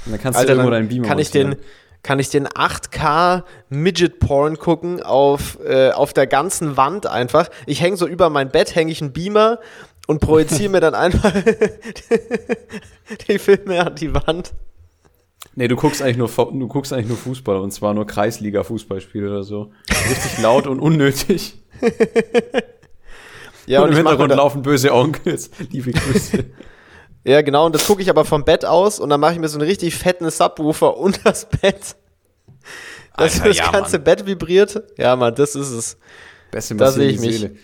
Und dann kannst Alter, du irgendwo deinen Beamer kann ich den kann ich den 8K Midget Porn gucken auf, äh, auf der ganzen Wand einfach. Ich hänge so über mein Bett, hänge ich einen Beamer und projiziere mir dann <laughs> einfach <laughs> die Filme an die Wand. Nee, du guckst eigentlich nur du guckst eigentlich nur Fußball und zwar nur Kreisliga Fußballspiele oder so. Richtig laut und unnötig. <laughs> ja, und, und im Hintergrund laufen böse Onkels. Liebe Grüße. Ja, genau, und das gucke ich aber vom Bett aus und dann mache ich mir so einen richtig fetten Subwoofer <laughs> unter das Bett. Dass Alter, das ja, ganze Mann. Bett vibriert. Ja, Mann, das ist es. Beste da sehe ich mich. Seele.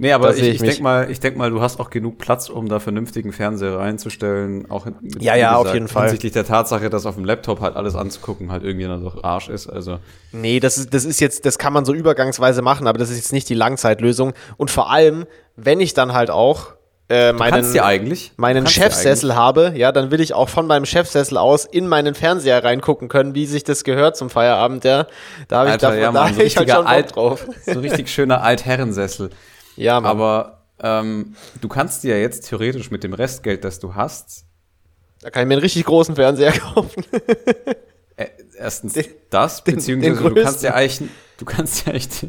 Nee, aber ich, ich, ich denke mal, ich denk mal, du hast auch genug Platz, um da vernünftigen Fernseher reinzustellen. Auch mit, ja, ja, gesagt, auf jeden Fall. Hinsichtlich der Tatsache, dass auf dem Laptop halt alles anzugucken halt irgendwie dann doch Arsch ist. Also. Nee, das ist, das ist jetzt, das kann man so übergangsweise machen, aber das ist jetzt nicht die Langzeitlösung. Und vor allem, wenn ich dann halt auch äh, meinen, ja eigentlich. meinen Chefsessel habe, ja, dann will ich auch von meinem Chefsessel aus in meinen Fernseher reingucken können, wie sich das gehört zum Feierabend, ja. Da habe ich, davon, ja, Mann, da so ich halt schon Alt, drauf. So richtig schöner <laughs> Altherrensessel. Ja, Mann. Aber ähm, du kannst dir ja jetzt theoretisch mit dem Restgeld, das du hast, da kann ich mir einen richtig großen Fernseher <laughs> kaufen. äh, erstens den, das, beziehungsweise den, den du kannst ja eigentlich, du kannst ja echt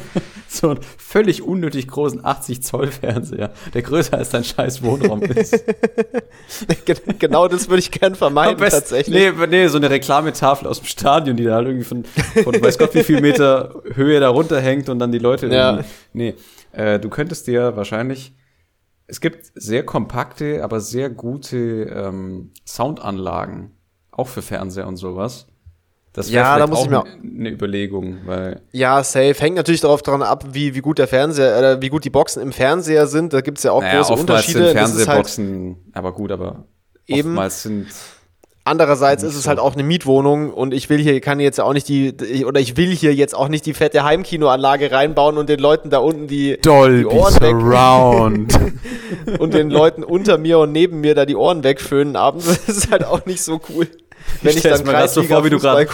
<laughs> so einen völlig unnötig großen 80 Zoll Fernseher, der größer als dein scheiß Wohnraum ist. <laughs> genau das würde ich gern vermeiden, best, tatsächlich. Nee, nee, so eine Reklametafel aus dem Stadion, die da halt irgendwie von, von weiß Gott wie viel Meter Höhe da runterhängt und dann die Leute ja. Nee, äh, du könntest dir wahrscheinlich es gibt sehr kompakte, aber sehr gute ähm, Soundanlagen, auch für Fernseher und sowas. Das wäre ja, da muss auch ich mir eine Überlegung, weil ja safe hängt natürlich darauf dran ab, wie, wie gut der Fernseher, äh, wie gut die Boxen im Fernseher sind. Da gibt es ja auch naja, große Unterschiede. Sind Fernsehboxen, halt aber gut, aber eben. oftmals sind Andererseits ist es halt auch eine Mietwohnung und ich will hier, kann jetzt auch nicht die, oder ich will hier jetzt auch nicht die fette Heimkinoanlage reinbauen und den Leuten da unten die, Dolby die Ohren Surround. <laughs> und den Leuten unter mir und neben mir da die Ohren wegföhnen abends. <laughs> Das ist halt auch nicht so cool. Wenn ich, ich dann gerade so vor, wie du gerade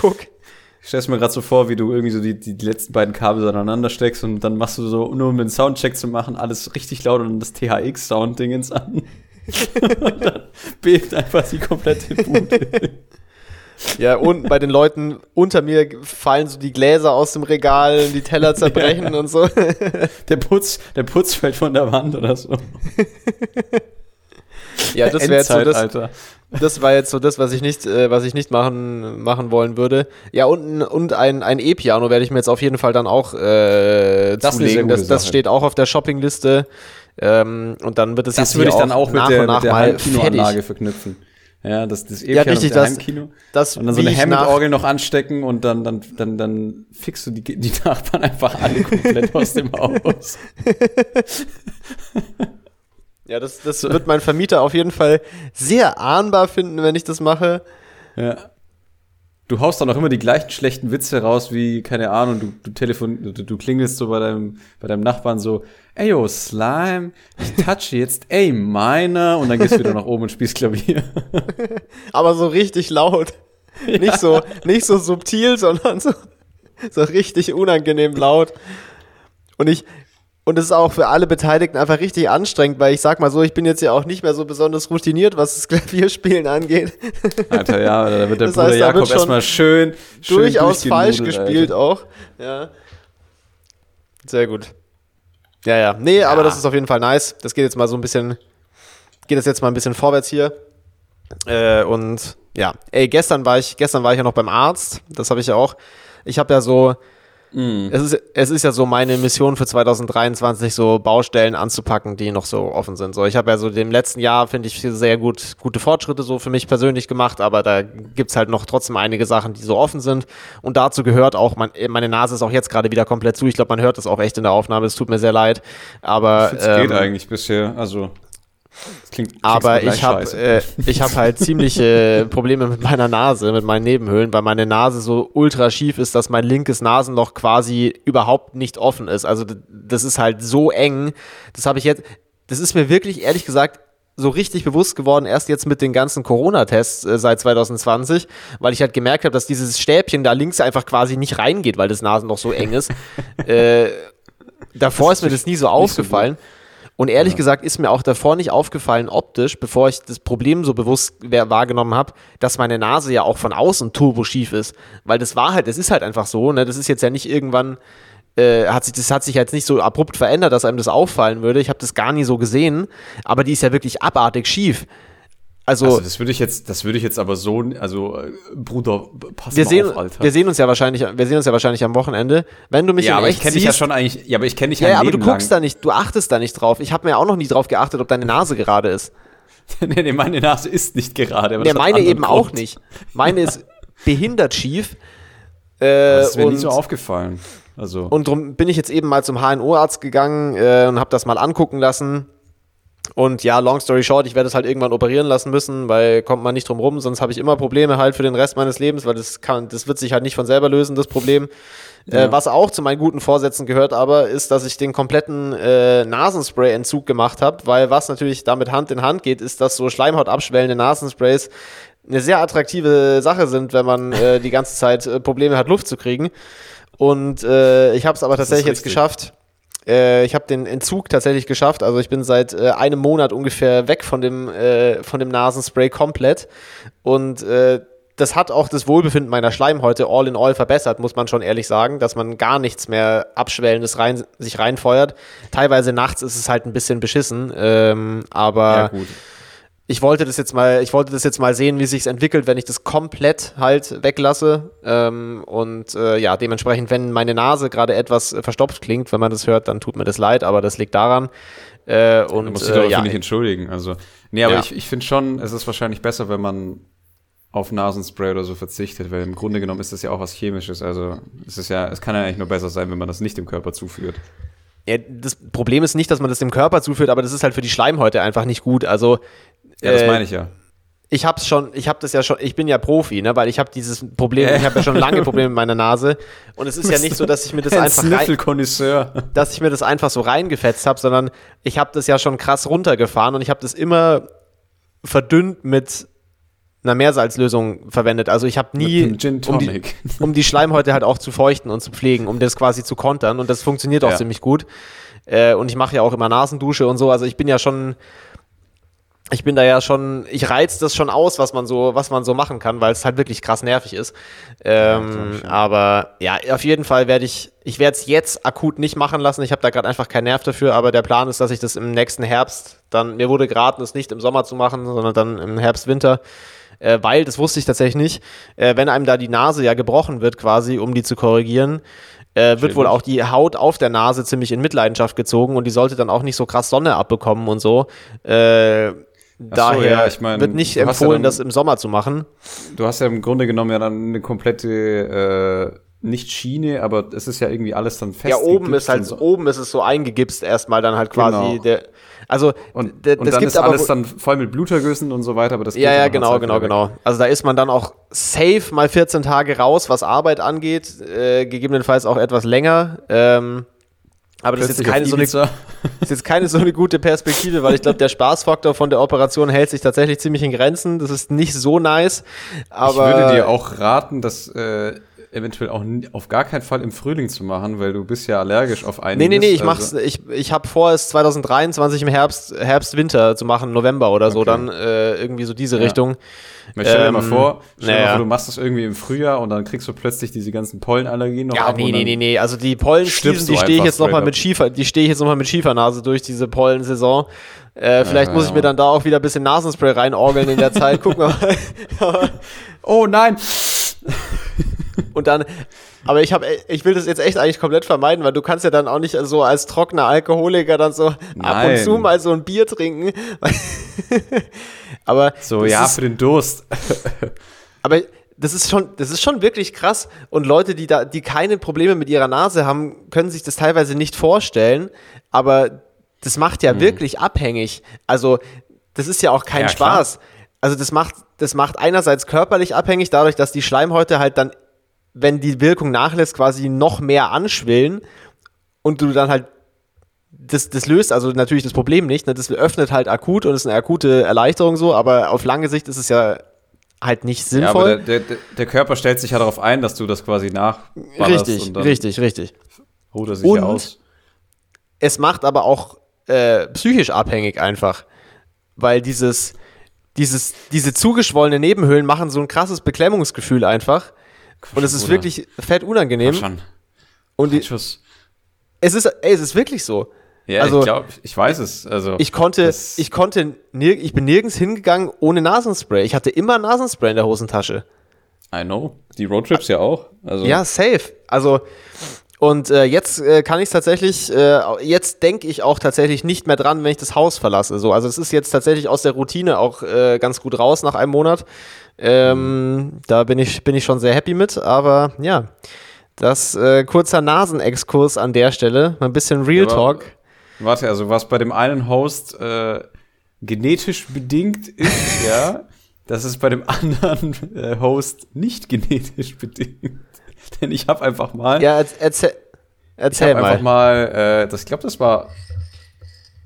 stelle mir gerade so vor, wie du irgendwie so die, die, die, letzten beiden Kabel aneinander steckst und dann machst du so, nur um den Soundcheck zu machen, alles richtig laut und das THX-Sound-Dingens an. <laughs> und dann bebt einfach die komplette Bude. Ja, und bei den Leuten unter mir fallen so die Gläser aus dem Regal, die Teller zerbrechen ja. und so. Der Putz, der Putz fällt von der Wand oder so. <laughs> Ja, das wäre jetzt so das, Alter. das war jetzt so das, was ich nicht, äh, was ich nicht machen, machen wollen würde. Ja, und, und ein, ein E-Piano werde ich mir jetzt auf jeden Fall dann auch äh, das zulegen. Das, das steht auch auf der Shoppingliste. Ähm, und dann wird es das jetzt würde ich dann auch mit der, mit der Heimkinoanlage verknüpfen. Ja, das, das E-Piano ja, richtig, das, Heimkino. Das, und dann so eine Hammond-Orgel noch anstecken und dann, dann, dann, dann fixst du die, die Nachbarn einfach alle komplett aus dem <laughs> Haus. <laughs> Ja, das, das wird mein Vermieter auf jeden Fall sehr ahnbar finden, wenn ich das mache. Ja. Du haust dann auch immer die gleichen schlechten Witze raus, wie, keine Ahnung, du, du telefon, du, du klingelst so bei deinem, bei deinem Nachbarn so, ey yo, Slime, ich touche jetzt, ey, meiner, und dann gehst du wieder nach oben und spielst Klavier. <laughs> Aber so richtig laut. Ja. Nicht so, nicht so subtil, sondern so, so richtig unangenehm laut. Und ich, und es ist auch für alle Beteiligten einfach richtig anstrengend, weil ich sag mal so, ich bin jetzt ja auch nicht mehr so besonders routiniert, was das <laughs> Klavierspielen angeht. Alter, ja, da wird der das Bruder heißt, Jakob erstmal schön, schön durchaus falsch gespielt Alter. auch. Ja. Sehr gut. Ja, ja. Nee, ja. aber das ist auf jeden Fall nice. Das geht jetzt mal so ein bisschen, geht das jetzt mal ein bisschen vorwärts hier. Äh, und ja, ey, gestern war ich, gestern war ich ja noch beim Arzt. Das habe ich ja auch. Ich habe ja so, Mhm. Es, ist, es ist ja so meine Mission für 2023, so Baustellen anzupacken, die noch so offen sind. So, ich habe ja so dem letzten Jahr, finde ich, sehr gut, gute Fortschritte so für mich persönlich gemacht, aber da gibt es halt noch trotzdem einige Sachen, die so offen sind. Und dazu gehört auch, mein, meine Nase ist auch jetzt gerade wieder komplett zu. Ich glaube, man hört das auch echt in der Aufnahme. Es tut mir sehr leid. Aber. Es ähm, geht eigentlich bisher. Also. Klingt, aber ich habe äh, ich habe halt ziemliche Probleme mit meiner Nase, mit meinen Nebenhöhlen, weil meine Nase so ultra schief ist, dass mein linkes Nasenloch quasi überhaupt nicht offen ist. Also das ist halt so eng. Das habe ich jetzt, das ist mir wirklich ehrlich gesagt so richtig bewusst geworden, erst jetzt mit den ganzen Corona-Tests äh, seit 2020, weil ich halt gemerkt habe, dass dieses Stäbchen da links einfach quasi nicht reingeht, weil das Nasenloch so eng ist. <laughs> äh, davor ist mir das nie so aufgefallen. So und ehrlich ja. gesagt ist mir auch davor nicht aufgefallen, optisch, bevor ich das Problem so bewusst wahrgenommen habe, dass meine Nase ja auch von außen turbo schief ist. Weil das war halt, das ist halt einfach so, ne? Das ist jetzt ja nicht irgendwann, äh, hat sich, das hat sich jetzt nicht so abrupt verändert, dass einem das auffallen würde. Ich habe das gar nie so gesehen, aber die ist ja wirklich abartig schief. Also, also, das würde ich jetzt, das würde ich jetzt aber so, also äh, Bruder, pass wir mal sehen, auf, Alter. Wir sehen uns ja wahrscheinlich, wir sehen uns ja wahrscheinlich am Wochenende. Wenn du mich ja, aber ich kenne dich ja schon eigentlich, ja, aber ich kenne dich ja, ja aber du guckst lang. da nicht, du achtest da nicht drauf. Ich habe mir auch noch nie drauf geachtet, ob deine Nase gerade ist. <laughs> nee, nee, meine Nase ist nicht gerade. Aber nee, meine eben Grund. auch nicht. Meine ist <laughs> behindert schief. Äh, das ist mir und, nie so aufgefallen. Also. Und darum bin ich jetzt eben mal zum HNO-Arzt gegangen äh, und habe das mal angucken lassen. Und ja, long story short, ich werde es halt irgendwann operieren lassen müssen, weil kommt man nicht drum rum, sonst habe ich immer Probleme halt für den Rest meines Lebens, weil das kann, das wird sich halt nicht von selber lösen, das Problem. Äh, ja. Äh, was auch zu meinen guten Vorsätzen gehört aber, ist, dass ich den kompletten äh, Nasenspray-Entzug gemacht habe, weil was natürlich damit Hand in Hand geht, ist, dass so Schleimhaut abschwellende Nasensprays eine sehr attraktive Sache sind, wenn man äh, die ganze Zeit äh, Probleme hat, Luft zu kriegen. Und äh, ich habe es aber tatsächlich jetzt geschafft, äh, ich habe den Entzug tatsächlich geschafft. Also ich bin seit äh, einem Monat ungefähr weg von dem, äh, von dem Nasenspray komplett. Und äh, das hat auch das Wohlbefinden meiner Schleimhäute all in all verbessert, muss man schon ehrlich sagen, dass man gar nichts mehr Abschwellendes rein, sich reinfeuert. Teilweise nachts ist es halt ein bisschen beschissen, ähm, aber ja, ich wollte das jetzt mal, ich wollte das jetzt mal sehen, wie sich entwickelt, wenn ich das komplett halt weglasse. Ähm, und äh, ja, dementsprechend, wenn meine Nase gerade etwas verstopft klingt, wenn man das hört, dann tut mir das leid, aber das liegt daran. Äh, und du musst dich äh, ja. nicht entschuldigen. Also, nee, aber ja. ich, ich finde schon, es ist wahrscheinlich besser, wenn man auf Nasenspray oder so verzichtet, weil im Grunde genommen ist das ja auch was Chemisches. Also es ist ja, es kann ja eigentlich nur besser sein, wenn man das nicht dem Körper zuführt. Das Problem ist nicht, dass man das dem Körper zuführt, aber das ist halt für die Schleimhäute einfach nicht gut. Also ja, das äh, meine ich ja. ich hab's schon, ich habe das ja schon, ich bin ja Profi, ne, weil ich habe dieses Problem, ich habe ja schon lange Probleme mit meiner Nase und es ist ja nicht so, dass ich mir das <laughs> einfach rein, dass ich mir das einfach so reingefetzt habe, sondern ich habe das ja schon krass runtergefahren und ich habe das immer verdünnt mit einer Meersalzlösung verwendet. Also ich habe nie, um die, <laughs> um die Schleimhäute halt auch zu feuchten und zu pflegen, um das quasi zu kontern und das funktioniert auch ja. ziemlich gut. Äh, und ich mache ja auch immer Nasendusche und so, also ich bin ja schon ich bin da ja schon, ich reiz das schon aus, was man so, was man so machen kann, weil es halt wirklich krass nervig ist. Ähm, ja, aber ja, auf jeden Fall werde ich, ich werde es jetzt akut nicht machen lassen. Ich habe da gerade einfach keinen Nerv dafür, aber der Plan ist, dass ich das im nächsten Herbst dann, mir wurde geraten, es nicht im Sommer zu machen, sondern dann im Herbst, Winter. Äh, weil, das wusste ich tatsächlich nicht, äh, wenn einem da die Nase ja gebrochen wird quasi, um die zu korrigieren, äh, wird wohl auch die Haut auf der Nase ziemlich in Mitleidenschaft gezogen und die sollte dann auch nicht so krass Sonne abbekommen und so. Äh, Daher so, ja, ich mein, wird nicht empfohlen, ja dann, das im Sommer zu machen. Du hast ja im Grunde genommen ja dann eine komplette äh, nicht Schiene, aber es ist ja irgendwie alles dann fest. Ja, oben ist halt so. oben ist es so eingegipst erstmal dann halt quasi genau. der also und, und das dann ist alles dann voll mit Blutergüssen und so weiter, aber das Ja, ja, genau, halt genau, genau. Also da ist man dann auch safe mal 14 Tage raus, was Arbeit angeht, äh, gegebenenfalls auch etwas länger. Ähm, aber das ist jetzt, keine so eine, <laughs> ist jetzt keine so eine gute Perspektive, weil ich glaube, der Spaßfaktor von der Operation hält sich tatsächlich ziemlich in Grenzen. Das ist nicht so nice. Aber ich würde dir auch raten, dass äh, eventuell auch auf gar keinen Fall im Frühling zu machen, weil du bist ja allergisch auf einiges. Nee, nee, nee, ich mach's, also ich, ich habe vor, es 2023 im Herbst, Herbst, Winter zu machen, November oder so, okay. dann äh, irgendwie so diese ja. Richtung. Ich stell dir ähm, mal vor, stell naja. mal vor, du machst das irgendwie im Frühjahr und dann kriegst du plötzlich diese ganzen Pollenallergien noch Ja, ab nee, nee, nee, nee, also die Pollenstiesen, die stehe ich jetzt nochmal mit Schiefer, die stehe ich jetzt nochmal mit Schiefernase durch diese Pollensaison. Äh, vielleicht ja, muss ich mir dann da auch wieder ein bisschen Nasenspray reinorgeln in der Zeit. Gucken wir mal. <laughs> oh nein! Und dann, aber ich habe, ich will das jetzt echt eigentlich komplett vermeiden, weil du kannst ja dann auch nicht so als trockener Alkoholiker dann so Nein. ab und zu mal so ein Bier trinken. <laughs> aber so ja ist, für den Durst. <laughs> aber das ist schon, das ist schon wirklich krass. Und Leute, die da, die keine Probleme mit ihrer Nase haben, können sich das teilweise nicht vorstellen. Aber das macht ja mhm. wirklich abhängig. Also das ist ja auch kein ja, Spaß. Klar. Also das macht, das macht einerseits körperlich abhängig, dadurch, dass die Schleimhäute halt dann wenn die Wirkung nachlässt, quasi noch mehr anschwillen und du dann halt das, das löst also natürlich das Problem nicht. Ne? Das öffnet halt akut und ist eine akute Erleichterung so, aber auf lange Sicht ist es ja halt nicht sinnvoll. Ja, aber der, der, der Körper stellt sich ja darauf ein, dass du das quasi nach. Richtig, richtig, richtig. Ruht er sich und aus. Es macht aber auch äh, psychisch abhängig einfach, weil dieses, dieses, diese zugeschwollene Nebenhöhlen machen so ein krasses Beklemmungsgefühl einfach. Und es ist wirklich fett unangenehm. Schon. Und die, es ist, ey, es ist wirklich so. Ja, also, ich glaube, ich weiß es. Also, ich konnte, ich konnte, ich bin nirgends hingegangen ohne Nasenspray. Ich hatte immer Nasenspray in der Hosentasche. I know. Die Roadtrips ja auch. Also. Ja, safe. Also, und äh, jetzt äh, kann ich tatsächlich, äh, jetzt denke ich auch tatsächlich nicht mehr dran, wenn ich das Haus verlasse. So, also es ist jetzt tatsächlich aus der Routine auch äh, ganz gut raus nach einem Monat. Ähm, da bin ich, bin ich schon sehr happy mit, aber ja, das äh, kurzer Nasenexkurs an der Stelle, mal ein bisschen Real ja, Talk. Warte, also was bei dem einen Host äh, genetisch bedingt ist, <laughs> ja, das ist bei dem anderen äh, Host nicht genetisch bedingt. <laughs> Denn ich habe einfach mal. Ja, erzähl, erzähl ich mal. einfach mal, äh, das, ich glaube, das war,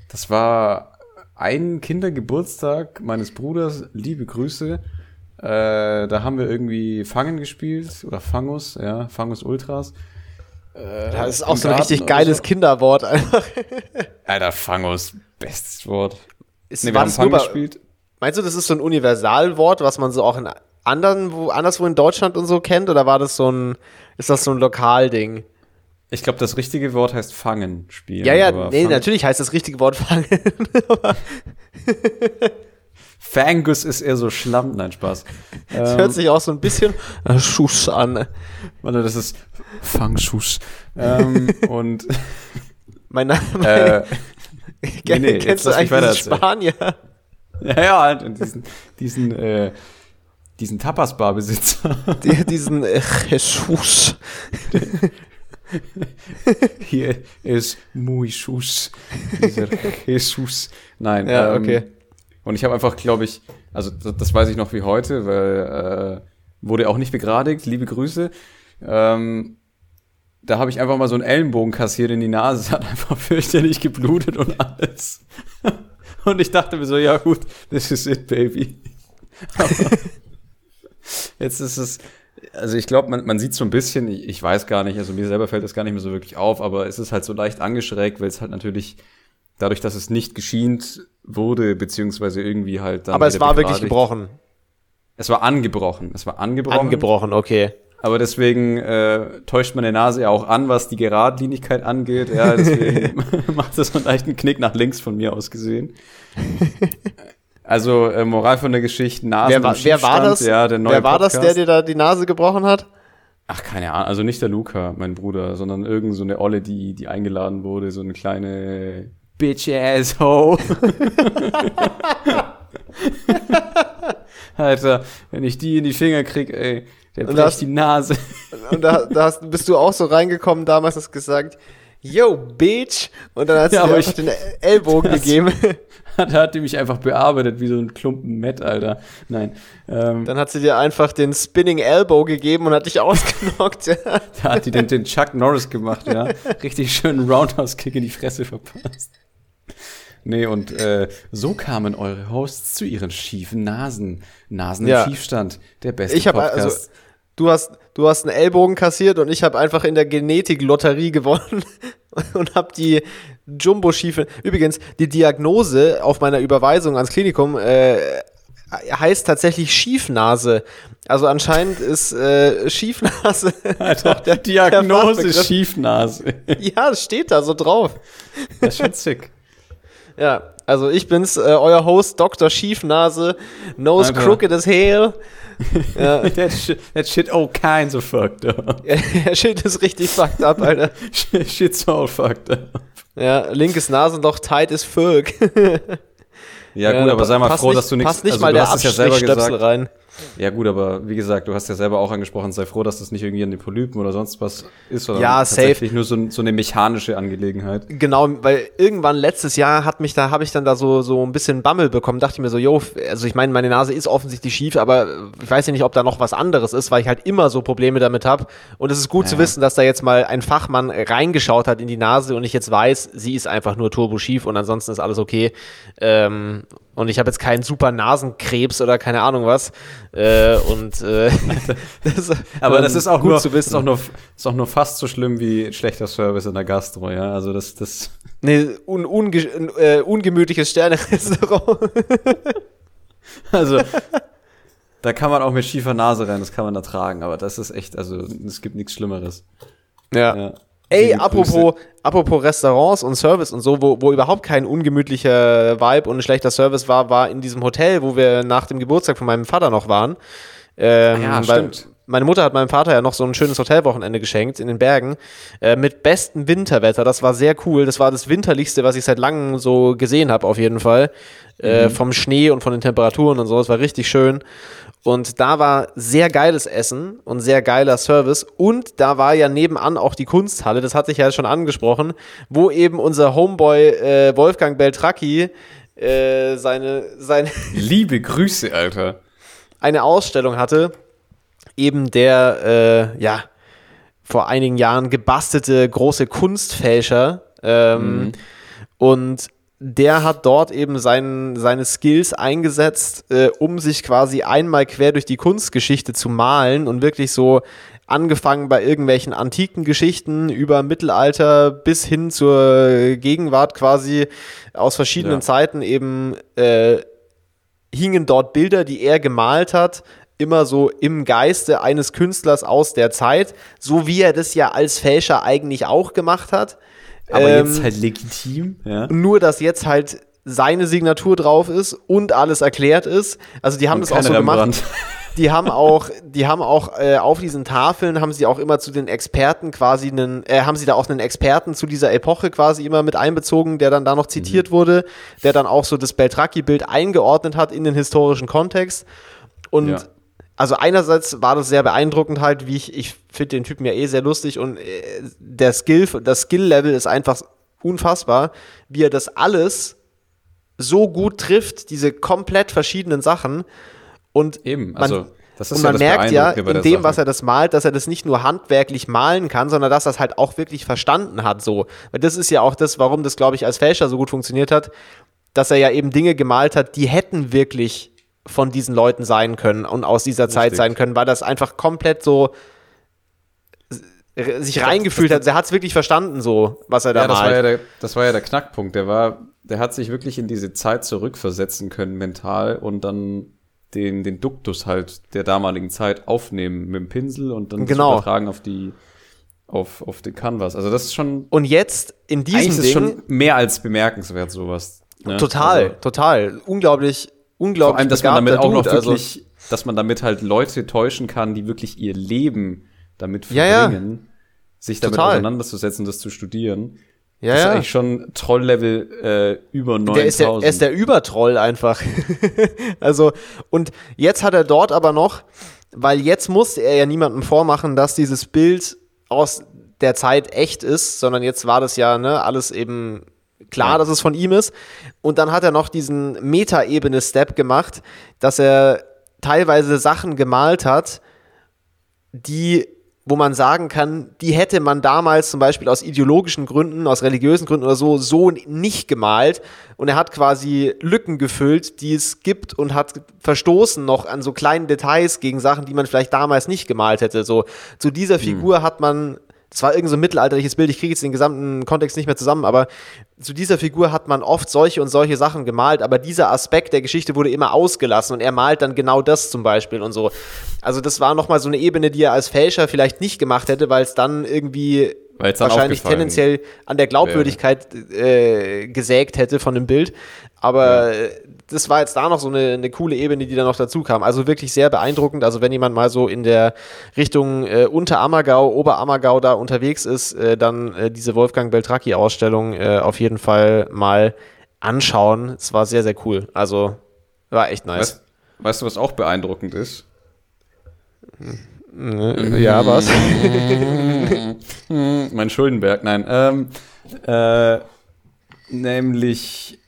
das war ein Kindergeburtstag meines Bruders. Liebe Grüße. Äh, da haben wir irgendwie Fangen gespielt oder Fangus, ja, Fangus Ultras. Äh, das ist auch so ein richtig geiles so. Kinderwort einfach. <laughs> Alter, Fangus, bestes Wort. Ist, nee, wir haben Fang gespielt. Meinst du, das ist so ein Universalwort, was man so auch in anderen, wo, anderswo in Deutschland und so kennt? Oder war das so ein, ist das so ein Lokalding? Ich glaube, das richtige Wort heißt fangen spielen. Ja, ja, nee, fangen. natürlich heißt das richtige Wort fangen. <laughs> <laughs> Fangus ist eher so Schlamm. Nein, Spaß. <laughs> Das ähm, hört sich auch so ein bisschen äh, Schuss an. Warte, das ist Fangschuss. ähm, <laughs> und <laughs> mein Name. Äh, nee, nee, kennst du eigentlich Spanier? Ja, ja, halt. Und diesen, diesen, äh, diesen Tapas-Bar-Besitzer. Die, diesen äh, Jesus. Hier ist muy Schuss. Dieser Jesus. Nein. Ja, ähm, okay Und ich habe einfach, glaube ich, also das, das, weiß ich noch wie heute, weil äh, wurde auch nicht begradigt, liebe Grüße. Ähm, da habe ich einfach mal so einen Ellenbogen kassiert in die Nase. Es hat einfach <laughs> fürchterlich geblutet und alles. <laughs> Und ich dachte mir so, ja gut, this is it, baby. <laughs> Jetzt ist es, also ich glaube, man, man sieht so ein bisschen, ich, ich, weiß gar nicht, also mir selber fällt das gar nicht mehr so wirklich auf, aber es ist halt so leicht angeschrägt, weil es halt natürlich dadurch, dass es nicht geschient wurde, beziehungsweise irgendwie halt dann. Aber es war wirklich gebrochen. Es war angebrochen. Es war angebrochen. Angebrochen, okay. Aber deswegen äh, täuscht man der Nase ja auch an, was die Geradlinigkeit angeht. Ja, deswegen <laughs> <laughs> macht das so einen leichten Knick nach links von mir aus gesehen. Also äh, Moral von der Geschichte, Nase wer, war, wer war das? Ja, der neue wer war Podcast. das, der dir da die Nase gebrochen hat? Ach, keine Ahnung. Also nicht der Luca, mein Bruder, sondern irgend so eine Olle, die, die eingeladen wurde, so eine kleine Bitch-Ass-Ho. <laughs> Alter, wenn ich die in die Finger krieg, ey. Der bricht hast, die Nase. Und da, da hast, bist du auch so reingekommen damals, hast gesagt, yo, Bitch. Und dann hat ja, sie einfach den Ellbogen <laughs> das, gegeben. <laughs> da hat die mich einfach bearbeitet, wie so ein Klumpen Mett, Alter. Nein. Ähm, dann hat sie dir einfach den Spinning Elbow gegeben und hat dich ausgenockt. Ja. da hat die den, den Chuck Norris gemacht, ja. Richtig schönen Roundhouse-Kick in die Fresse verpasst. Nee, und äh, so kamen eure Hosts zu ihren schiefen Nasen. Nasen ja. im Schiefstand. Der beste ich hab, also Podcast. Also, du hast, du hast einen Ellbogen kassiert und ich habe einfach in der Genetik-Lotterie gewonnen <laughs> und habe die Jumbo-Schiefe. Übrigens, die Diagnose auf meiner Überweisung ans Klinikum äh, heißt tatsächlich Schiefnase. Also anscheinend ist äh, Schiefnase. <laughs> Alter, der Diagnose der Schiefnase. ja, steht da so drauf. Das ist schon sick. Ja, also ich bin's, äh, euer Host Dr. Schiefnase, nose Alter. crooked as hell. <laughs> Ja. that, shit, that shit all kinds of fucked up. <laughs> Ja, shit ist richtig fucked up, Alter. Shit's all fucked up. Ja, linkes Nasenloch tight as fuck. ja, gut, aber sei mal froh, nicht, dass du nichts... Passt nicht also, mal der Abstrichstöpsel ja rein. Ja gut, aber wie gesagt, du hast ja selber auch angesprochen, sei froh, dass das nicht irgendwie an den Polypen oder sonst was ist, sondern ja, tatsächlich safe. nur so, so, eine mechanische Angelegenheit. Genau, weil irgendwann letztes Jahr hat mich da, habe ich dann da so, so ein bisschen Bammel bekommen, dachte ich mir so, jo, also ich meine, meine Nase ist offensichtlich schief, aber ich weiß ja nicht, ob da noch was anderes ist, weil ich halt immer so Probleme damit habe. Und es ist gut ja. zu wissen, dass da jetzt mal ein Fachmann reingeschaut hat in die Nase und ich jetzt weiß, sie ist einfach nur turbo schief und ansonsten ist alles okay. Ähm, und ich habe jetzt keinen super Nasenkrebs oder keine Ahnung was. Äh, und äh, <laughs> das, aber das ist auch gut nur, zu wissen. Ist auch, nur, ist auch nur fast so schlimm wie schlechter Service in der Gastro, ja. Also das, das. <laughs> Nee, un, unge, äh, ungemütliches Sternerestaurant. <laughs> also da kann man auch mit schiefer Nase rein, das kann man ertragen, aber das ist echt, also es gibt nichts Schlimmeres. ja. ja. Ey, apropos, apropos Restaurants und Service und so, wo, wo überhaupt kein ungemütlicher Vibe und ein schlechter Service war, war in diesem Hotel, wo wir nach dem Geburtstag von meinem Vater noch waren. Ähm, ah ja, stimmt. Meine Mutter hat meinem Vater ja noch so ein schönes Hotelwochenende geschenkt in den Bergen äh, mit bestem Winterwetter. Das war sehr cool. Das war das winterlichste, was ich seit langem so gesehen habe, auf jeden Fall. Äh, mhm. vom Schnee und von den Temperaturen und so. Das war richtig schön. Und da war sehr geiles Essen und sehr geiler Service. Und da war ja nebenan auch die Kunsthalle, das hatte ich ja schon angesprochen, wo eben unser Homeboy äh, Wolfgang Beltracchi äh, seine, seine. <laughs> Liebe Grüße, Alter. Eine Ausstellung hatte, eben der, äh, ja, vor einigen Jahren gebastelte große Kunstfälscher. Ähm, mhm. Und der hat dort eben sein, seine Skills eingesetzt, äh, um sich quasi einmal quer durch die Kunstgeschichte zu malen und wirklich so angefangen bei irgendwelchen antiken Geschichten über Mittelalter bis hin zur Gegenwart quasi aus verschiedenen ja. Zeiten eben äh, hingen dort Bilder, die er gemalt hat, immer so im Geiste eines Künstlers aus der Zeit, so wie er das ja als Fälscher eigentlich auch gemacht hat. Aber ähm, jetzt halt legitim, ja. Nur, dass jetzt halt seine Signatur drauf ist und alles erklärt ist. Also die haben und das auch so Rembrandt. gemacht. <laughs> Die haben auch, die haben auch äh, auf diesen Tafeln haben sie auch immer zu den Experten quasi einen, äh, haben sie da auch einen Experten zu dieser Epoche quasi immer mit einbezogen, der dann da noch zitiert mhm. wurde, der dann auch so das Beltracchi-Bild eingeordnet hat in den historischen Kontext. Und ja also einerseits war das sehr beeindruckend halt, wie ich, ich finde den Typen ja eh sehr lustig und äh, der Skill, das Skill-Level ist einfach unfassbar, wie er das alles so gut trifft, diese komplett verschiedenen Sachen. Und Eben, also. Man, und man ja merkt ja in dem, was er das malt, dass er das nicht nur handwerklich malen kann, sondern dass er es halt auch wirklich verstanden hat. So, weil das ist ja auch das, warum das, glaube ich, als Fälscher so gut funktioniert hat, dass er ja eben Dinge gemalt hat, die hätten wirklich von diesen Leuten sein können und aus dieser Richtig. Zeit sein können, weil das einfach komplett so sich reingefühlt hat. Er hat es wirklich verstanden, so, was er da ja, das malt. War ja der, das war ja der Knackpunkt. Der war, der hat sich wirklich in diese Zeit zurückversetzen können, mental, und dann den, den Duktus halt der damaligen Zeit aufnehmen mit dem Pinsel und dann genau. übertragen auf die, auf, auf den Canvas. Also das ist schon. Und jetzt in diesem Ding, ist schon mehr als bemerkenswert, sowas. Ne? Total, also, total. Unglaublich, unglaublich. Vor allem, dass man damit auch noch also wirklich, also, dass man damit halt Leute täuschen kann, die wirklich ihr Leben damit verbringen, ja, ja. sich damit Total. auseinanderzusetzen, das zu studieren. Ja, das ist ja. eigentlich schon Troll-Level äh, über 9000. Der ist der, er ist der Übertroll einfach. <laughs> also, und jetzt hat er dort aber noch, weil jetzt musste er ja niemandem vormachen, dass dieses Bild aus der Zeit echt ist, sondern jetzt war das ja ne, alles eben klar, ja. dass es von ihm ist. Und dann hat er noch diesen Meta-Ebene-Step gemacht, dass er teilweise Sachen gemalt hat, die wo man sagen kann, die hätte man damals zum Beispiel aus ideologischen Gründen, aus religiösen Gründen oder so, so nicht gemalt. Und er hat quasi Lücken gefüllt, die es gibt und hat verstoßen noch an so kleinen Details gegen Sachen, die man vielleicht damals nicht gemalt hätte. So, zu dieser hm. Figur hm. hat man das war irgend so ein mittelalterliches Bild, ich kriege jetzt den gesamten Kontext nicht mehr zusammen, aber zu dieser Figur hat man oft solche und solche Sachen gemalt, aber dieser Aspekt der Geschichte wurde immer ausgelassen und er malt dann genau das zum Beispiel und so. Also das war nochmal so eine Ebene, die er als Fälscher vielleicht nicht gemacht hätte, weil es dann irgendwie wahrscheinlich tendenziell an der Glaubwürdigkeit äh, gesägt hätte von dem Bild. Aber ja. das war jetzt da noch so eine, eine coole Ebene, die da noch dazu kam. Also wirklich sehr beeindruckend. Also wenn jemand mal so in der Richtung äh, Unterammergau, Oberammergau da unterwegs ist, äh, dann äh, diese Wolfgang Beltracchi-Ausstellung äh, auf jeden Fall mal anschauen. Es war sehr, sehr cool. Also war echt nice. Weißt, weißt du, was auch beeindruckend ist? Ja, was? <laughs> mein Schuldenberg, nein. Ähm, äh, nämlich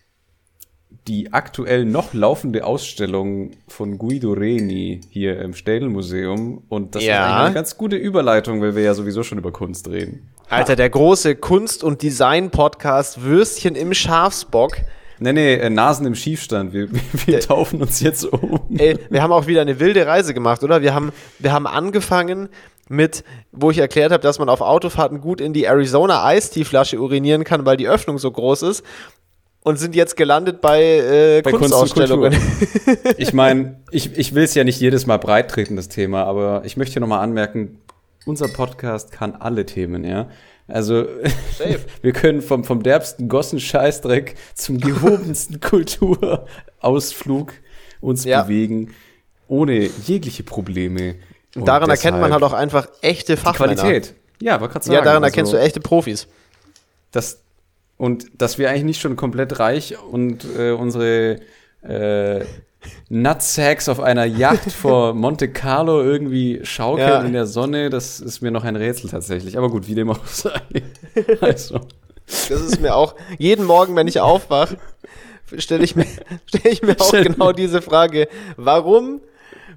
die aktuell noch laufende Ausstellung von Guido Reni hier im Städelmuseum. Und das ja. ist eine ganz gute Überleitung, weil wir ja sowieso schon über Kunst reden. Alter, der große Kunst- und Design-Podcast Würstchen im Schafsbock. Nee, nee, äh, Nasen im Schiefstand. Wir, <laughs> wir taufen uns jetzt um. Ey, wir haben auch wieder eine wilde Reise gemacht, oder? Wir haben, wir haben angefangen mit, wo ich erklärt habe, dass man auf Autofahrten gut in die Arizona Ice-Tea-Flasche urinieren kann, weil die Öffnung so groß ist und sind jetzt gelandet bei, äh, bei Kunstausstellungen. Kunst <laughs> ich meine, ich, ich will es ja nicht jedes Mal breit treten, das Thema, aber ich möchte hier nochmal anmerken, unser Podcast kann alle Themen, ja. Also <laughs> wir können vom, vom derbsten Gossen-Scheißdreck zum gehobensten <laughs> Kulturausflug uns ja. bewegen, ohne jegliche Probleme. Und daran erkennt man halt auch einfach echte Fachmänner. Qualität. Ja, war gerade sagen. Ja, daran erkennst also, du echte Profis. Das, und dass wir eigentlich nicht schon komplett reich und äh, unsere äh, Nutsacks auf einer Yacht vor Monte Carlo irgendwie schaukeln ja. in der Sonne, das ist mir noch ein Rätsel tatsächlich. Aber gut, wie dem auch sei. <laughs> Also. Das ist mir auch, jeden Morgen, wenn ich aufwache, stelle ich mir, <laughs> stelle ich mir auch Stell genau diese Frage. Warum,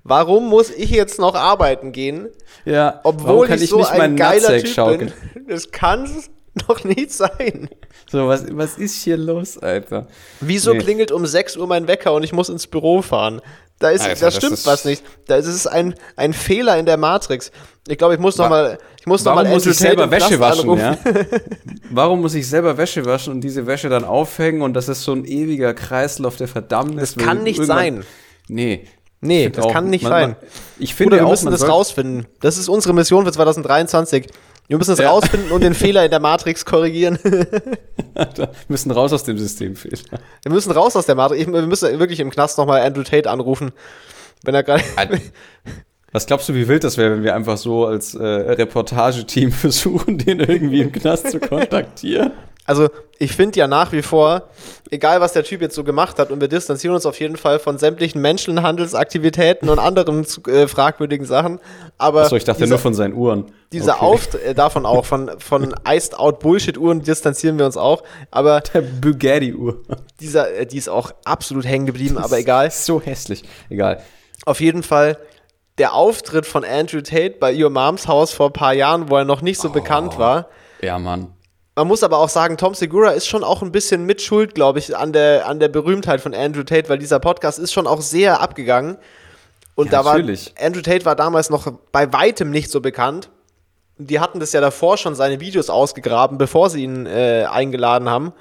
warum muss ich jetzt noch arbeiten gehen? Ja, obwohl ich, ich so ein geiler Nutsack Typ schaukeln? bin. Das kann's <laughs> doch nicht sein. So, was, was ist hier los, Alter? Wieso nee. klingelt um 6 Uhr mein Wecker und ich muss ins Büro fahren? Da, ist, Alter, da stimmt ist was nicht. Da ist es ein, ein Fehler in der Matrix. Ich glaube, ich muss noch mal, ich muss noch Warum mal muss ich selber Wäsche waschen, ja? <laughs> Warum muss ich selber Wäsche waschen und diese Wäsche dann aufhängen und das ist so ein ewiger Kreislauf der Verdammnis? Das kann nicht sein. Nee. Nee, das auch, kann nicht man, sein. Man, ich finde Oder wir auch, müssen das rausfinden. Das ist unsere Mission für 2023. Wir müssen es ja. rausfinden und den <laughs> Fehler in der Matrix korrigieren. <laughs> wir müssen raus aus dem Systemfehler. Wir müssen raus aus der Matrix. Wir müssen wirklich im Knast nochmal Andrew Tate anrufen. Wenn er gerade. <laughs> Was glaubst du, wie wild das wäre, wenn wir einfach so als äh, Reportageteam versuchen, den irgendwie im Knast zu kontaktieren? Also ich finde ja nach wie vor, egal was der Typ jetzt so gemacht hat, und wir distanzieren uns auf jeden Fall von sämtlichen Menschenhandelsaktivitäten und anderen äh, fragwürdigen Sachen. Aber Achso, ich dachte dieser, nur von seinen Uhren. Dieser okay. Auftritt, äh, davon auch, von, von Iced Out Bullshit Uhren distanzieren wir uns auch. Aber <laughs> der Bugatti Uhr. Dieser, äh, die ist auch absolut hängen geblieben, aber egal. <laughs> So hässlich. Egal. Auf jeden Fall der Auftritt von Andrew Tate bei Your Moms Haus vor ein paar Jahren, wo er noch nicht so oh, bekannt war. Ja, Mann. Man muss aber auch sagen, Tom Segura ist schon auch ein bisschen mit Schuld, glaube ich, an der, an der Berühmtheit von Andrew Tate, weil dieser Podcast ist schon auch sehr abgegangen. Und ja, da war Andrew Tate war damals noch bei weitem nicht so bekannt. Die hatten das ja davor schon seine Videos ausgegraben, bevor sie ihn äh, eingeladen haben.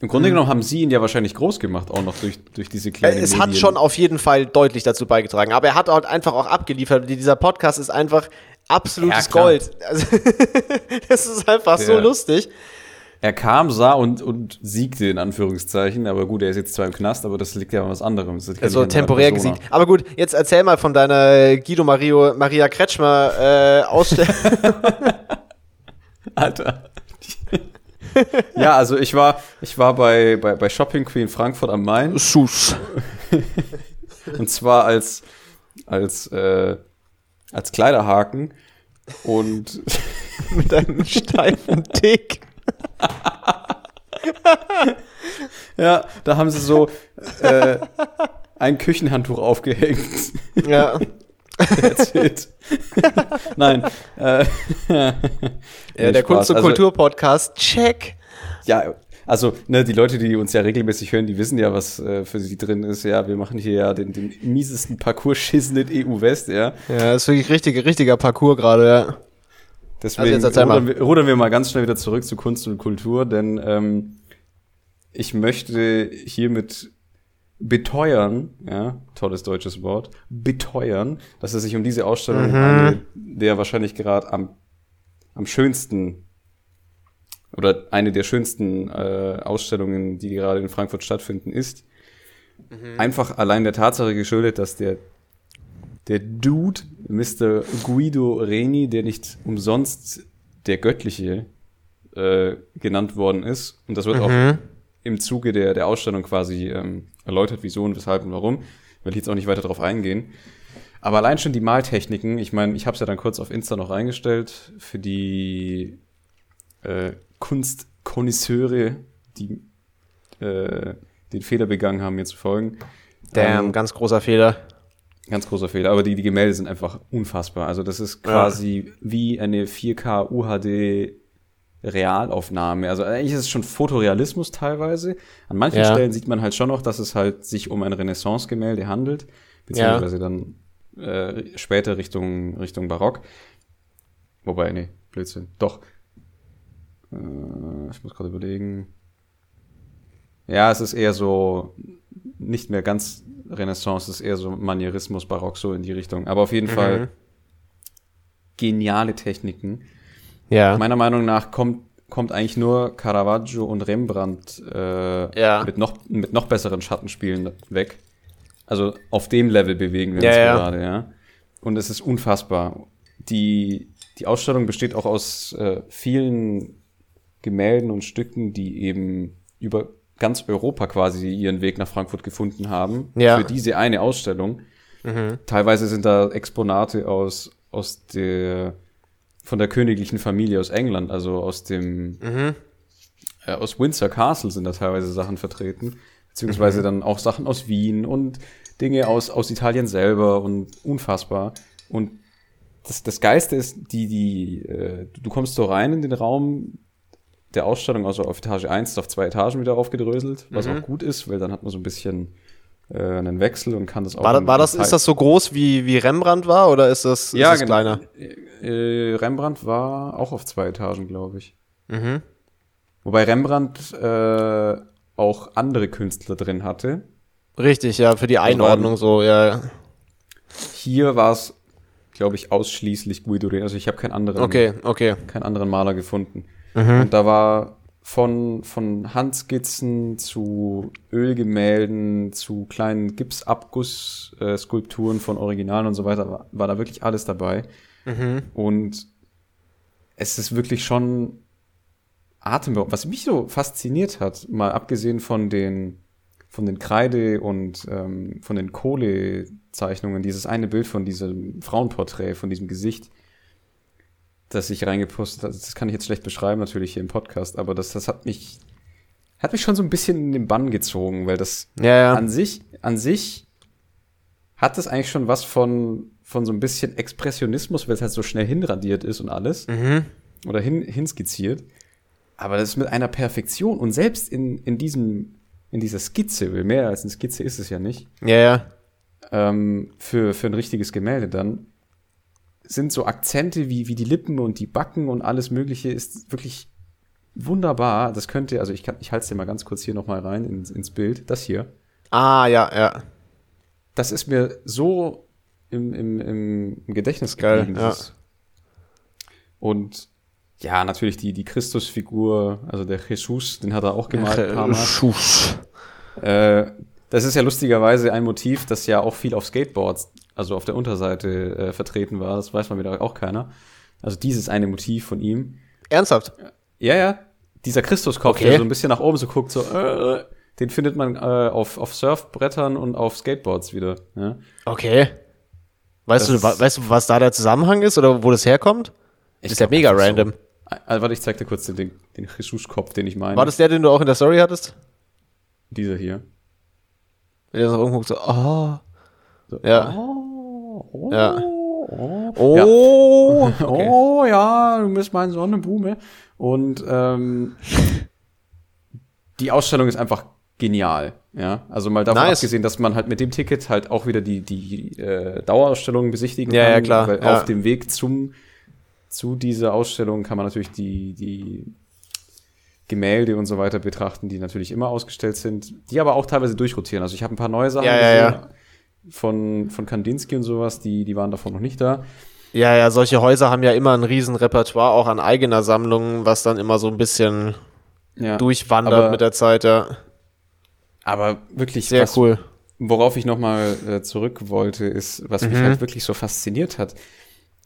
Im Grunde genommen haben sie ihn ja wahrscheinlich groß gemacht, auch noch durch, durch diese kleine. Es Medien. hat schon auf jeden Fall deutlich dazu beigetragen, aber er hat halt einfach auch abgeliefert. Dieser Podcast ist einfach absolutes ja, Gold. Also, <laughs> das ist einfach Der, so lustig. Er kam, sah und, und siegte in Anführungszeichen, aber gut, er ist jetzt zwar im Knast, aber das liegt ja an was anderem. Also temporär gesiegt. Aber gut, jetzt erzähl mal von deiner Guido Mario, Maria Kretschmer äh, Ausstellung. <laughs> <laughs> Alter. ja, also ich war, ich war bei, bei, bei Shopping Queen Frankfurt am Main. Sus. und zwar als, als, äh, als Kleiderhaken und <laughs> mit einem steifen Tick. <laughs> ja, da haben sie so äh, ein Küchenhandtuch aufgehängt. Ja. <laughs> That's it. Nein. Äh, ja, der Kunst- und also, Kultur-Podcast, check. Ja, also, ne, die Leute, die uns ja regelmäßig hören, die wissen ja, was äh, für sie drin ist. Ja, wir machen hier ja den, den miesesten Parcours-Schissen in EU-West, ja. Ja, das ist wirklich richtig, richtiger Parcours gerade, ja. Deswegen also rudern, wir, rudern, wir, mal ganz schnell wieder zurück zu Kunst und Kultur, denn ähm, ich möchte hiermit beteuern, ja, tolles deutsches Wort, beteuern, dass es sich um diese Ausstellung mhm. eine der wahrscheinlich gerade am, am schönsten oder eine der schönsten äh, Ausstellungen, die gerade in Frankfurt stattfinden, ist. Mhm. Einfach allein der Tatsache geschuldet, dass der, der Dude, Mr. Guido Reni, der nicht umsonst der Göttliche äh, genannt worden ist, und das wird mhm. auch im Zuge der, der Ausstellung quasi ähm, erläutert, wieso und weshalb und warum. Will ich jetzt auch nicht weiter darauf eingehen. Aber allein schon die Maltechniken, ich meine, ich habe es ja dann kurz auf Insta noch reingestellt für die äh, Kunstkonnoisseure, die äh, den Fehler begangen haben, mir zu folgen. Damn, ähm, ganz großer Fehler. Ganz großer Fehler, aber die, die Gemälde sind einfach unfassbar. Also das ist quasi ja. wie eine 4K UHD Realaufnahme. Also eigentlich ist es schon Fotorealismus teilweise. An manchen ja. Stellen sieht man halt schon noch, dass es halt sich um ein Renaissance-Gemälde handelt, beziehungsweise ja. dann äh, später Richtung, Richtung Barock. Wobei, nee, Blödsinn. Doch. Äh, ich muss gerade überlegen. Ja, es ist eher so nicht mehr ganz Renaissance, es ist eher so Manierismus, Barock, so in die Richtung. Aber auf jeden mhm. Fall geniale Techniken. Ja. Meiner Meinung nach kommt, kommt eigentlich nur Caravaggio und Rembrandt äh, ja. mit, noch, mit noch besseren Schattenspielen weg. Also auf dem Level bewegen wir uns ja, gerade, ja. Und es ist unfassbar. Die, die Ausstellung besteht auch aus äh, vielen Gemälden und Stücken, die eben über ganz Europa quasi ihren Weg nach Frankfurt gefunden haben. Ja. Für diese eine Ausstellung. Mhm. Teilweise sind da Exponate aus, aus der von der königlichen Familie aus England, also aus dem mhm. äh, aus Windsor Castle sind da teilweise Sachen vertreten, beziehungsweise mhm. dann auch Sachen aus Wien und Dinge aus aus Italien selber und unfassbar. Und das, das Geiste ist, die, die, äh, du kommst so rein in den Raum der Ausstellung, also auf Etage 1 auf zwei Etagen wieder aufgedröselt, was mhm. auch gut ist, weil dann hat man so ein bisschen äh, einen Wechsel und kann das auch. War, war das, ist das so groß wie, wie Rembrandt war oder ist das, ja, ist das kleiner? Äh, Rembrandt war auch auf zwei Etagen, glaube ich. Mhm. Wobei Rembrandt äh, auch andere Künstler drin hatte. Richtig, ja, für die also Einordnung so, ja. Hier war es, glaube ich, ausschließlich Guido Reni. Also ich habe keinen anderen, okay, okay. keinen anderen Maler gefunden. Mhm. Und da war von, von Handskizzen zu Ölgemälden zu kleinen Gipsabgussskulpturen von Originalen und so weiter, war, war da wirklich alles dabei. Mhm. Und es ist wirklich schon atemberaubend. Was mich so fasziniert hat, mal abgesehen von den, von den Kreide und ähm, von den Kohlezeichnungen, dieses eine Bild von diesem Frauenporträt, von diesem Gesicht, das ich reingepostet habe, das kann ich jetzt schlecht beschreiben, natürlich hier im Podcast, aber das, das hat mich, hat mich schon so ein bisschen in den Bann gezogen, weil das ja, ja. an sich, an sich hat das eigentlich schon was von, von so ein bisschen Expressionismus, weil es halt so schnell hinradiert ist und alles. Mhm. Oder hin, hinskizziert. Aber das ist mit einer Perfektion und selbst in, in diesem, in dieser Skizze, mehr als eine Skizze ist es ja nicht. Ja, ja. Ähm, für, für ein richtiges Gemälde dann, sind so Akzente wie, wie die Lippen und die Backen und alles Mögliche ist wirklich wunderbar. Das könnte, also ich kann, ich halte es dir mal ganz kurz hier nochmal rein ins, ins Bild. Das hier. Ah, ja, ja. Das ist mir so im, im, im Gedächtnis geblieben. Geil, ja. Und ja, natürlich die, die Christusfigur, also der Jesus, den hat er auch gemalt. Jesus. Äh, das ist ja lustigerweise ein Motiv, das ja auch viel auf Skateboards, also auf der Unterseite äh, vertreten war. Das weiß man wieder auch keiner. Also dieses eine Motiv von ihm. Ernsthaft? Ja, ja. Dieser Christuskopf, okay. der so ein bisschen nach oben so guckt, so, äh, den findet man äh, auf, auf Surfbrettern und auf Skateboards wieder. Ja? Okay. Weißt du, weißt du, was da der Zusammenhang ist oder wo das herkommt? Das ist ja mega random. So. Also, warte, ich zeig dir kurz den, den Jesus-Kopf, den ich meine. War das der, den du auch in der Story hattest? Dieser hier. Der so rumguckt, so, oh. So, ja. Oh, oh, ja. Oh, oh, <laughs> ja. Okay. oh ja, du bist mein Sonnenblume. Und ähm, die Ausstellung ist einfach genial. Ja, also mal davon nice. abgesehen, dass man halt mit dem Ticket halt auch wieder die, die äh, Dauerausstellung besichtigen ja, kann. Ja, klar. Weil ja. auf dem Weg zum zu dieser Ausstellung kann man natürlich die, die Gemälde und so weiter betrachten, die natürlich immer ausgestellt sind, die aber auch teilweise durchrotieren. Also ich habe ein paar neue Sachen ja, ja, ja. Von, von Kandinsky und sowas, die, die waren davon noch nicht da. Ja, ja, solche Häuser haben ja immer ein riesen Repertoire, auch an eigener Sammlung, was dann immer so ein bisschen ja, durchwandert aber, mit der Zeit, ja. Aber wirklich sehr was, cool. Worauf ich nochmal äh, zurück wollte, ist, was mhm. mich halt wirklich so fasziniert hat,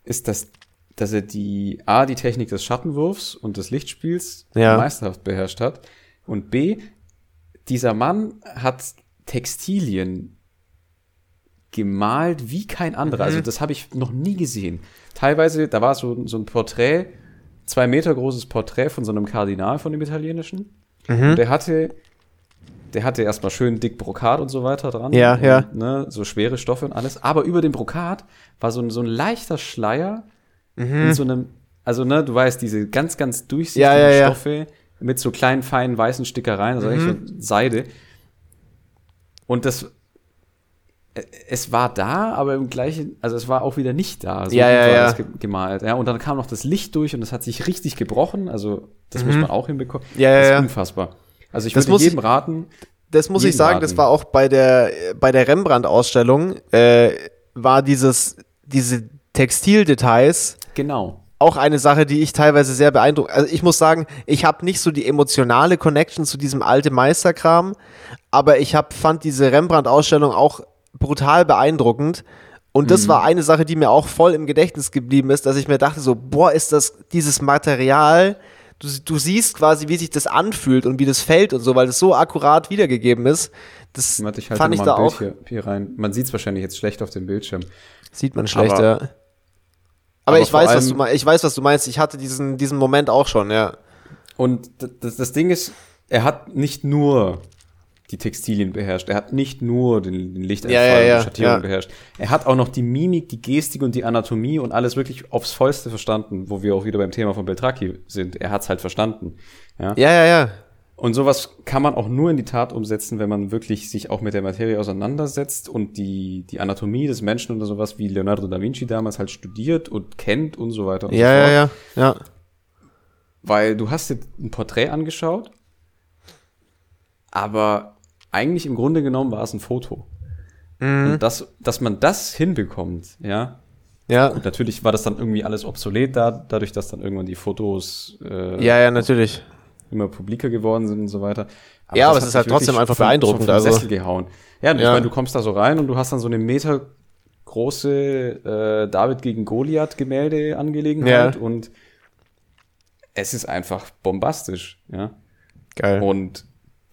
ist, dass dass er die A, die Technik des Schattenwurfs und des Lichtspiels ja. meisterhaft beherrscht hat. Und B, dieser Mann hat Textilien gemalt wie kein anderer. Also mhm. Also das habe ich noch nie gesehen. Teilweise, da war so, so ein Porträt, zwei Meter großes Porträt von so einem Kardinal von dem italienischen. Mhm. Und der hatte, der hatte erstmal schön dick Brokat und so weiter dran. Ja, und, ja. Ne, so schwere Stoffe und alles. Aber über dem Brokat war so ein, so ein leichter Schleier mhm. in so einem, also ne, du weißt, diese ganz, ganz durchsichtigen ja, ja, Stoffe mit so kleinen, feinen weißen Stickereien, also mhm. eigentlich so Seide. Und das, es war da, aber im gleichen, also es war auch wieder nicht da. So ja, ja, ja. gemalt. Ja, und dann kam noch das Licht durch und es hat sich richtig gebrochen. Also, das mhm. muss man auch hinbekommen. Ja, ja, das ist ja. unfassbar. Also, ich würde jedem raten. Das muss ich sagen, raten. das war auch bei der, bei der Rembrandt-Ausstellung, äh, war dieses, diese Textildetails Genau. Auch eine Sache, die ich teilweise sehr beeindruckt. Also ich muss sagen, ich habe nicht so die emotionale Connection zu diesem alten Meisterkram, aber ich hab, fand diese Rembrandt-Ausstellung auch brutal beeindruckend. Und das mhm. war eine Sache, die mir auch voll im Gedächtnis geblieben ist, dass ich mir dachte, so, boah, ist das dieses Material, du, du siehst quasi, wie sich das anfühlt und wie das fällt und so, weil das so akkurat wiedergegeben ist. Das Warte, ich fand ich da auch. Hier, hier, rein. Man sieht es wahrscheinlich jetzt schlecht auf dem Bildschirm. Sieht man schlecht, aber ja. Aber, aber ich weiß, was du meinst. Ich weiß, was du meinst. Ich hatte diesen, diesen Moment auch schon, ja. Und das, das Ding ist, er hat nicht nur die Textilien beherrscht. Er hat nicht nur den, den Lichteinfall ja, ja, ja, und die Schattierung ja. beherrscht. Er hat auch noch die Mimik, die Gestik und die Anatomie und alles wirklich aufs Vollste verstanden, wo wir auch wieder beim Thema von Beltraki sind. Er hat's halt verstanden. Ja, ja, ja. ja. Und sowas kann man auch nur in die Tat umsetzen, wenn man wirklich sich auch mit der Materie auseinandersetzt und die, die Anatomie des Menschen oder sowas wie Leonardo da Vinci damals halt studiert und kennt und so weiter und ja, so fort. Ja, ja, ja. Weil du hast dir ein Porträt angeschaut, aber eigentlich im Grunde genommen war es ein Foto. Mhm. Und das, dass man das hinbekommt, ja. Ja. Und natürlich war das dann irgendwie alles obsolet da, dadurch, dass dann irgendwann die Fotos. Äh, ja, ja, natürlich immer publiker geworden sind und so weiter. Aber ja, aber es ist halt trotzdem einfach beeindruckend. Vom, also Sessel gehauen. Ja, ja. ich meine, du kommst da so rein und du hast dann so eine Meter große äh, David gegen Goliath Gemälde Angelegenheit ja. und es ist einfach bombastisch, ja. Geil. Und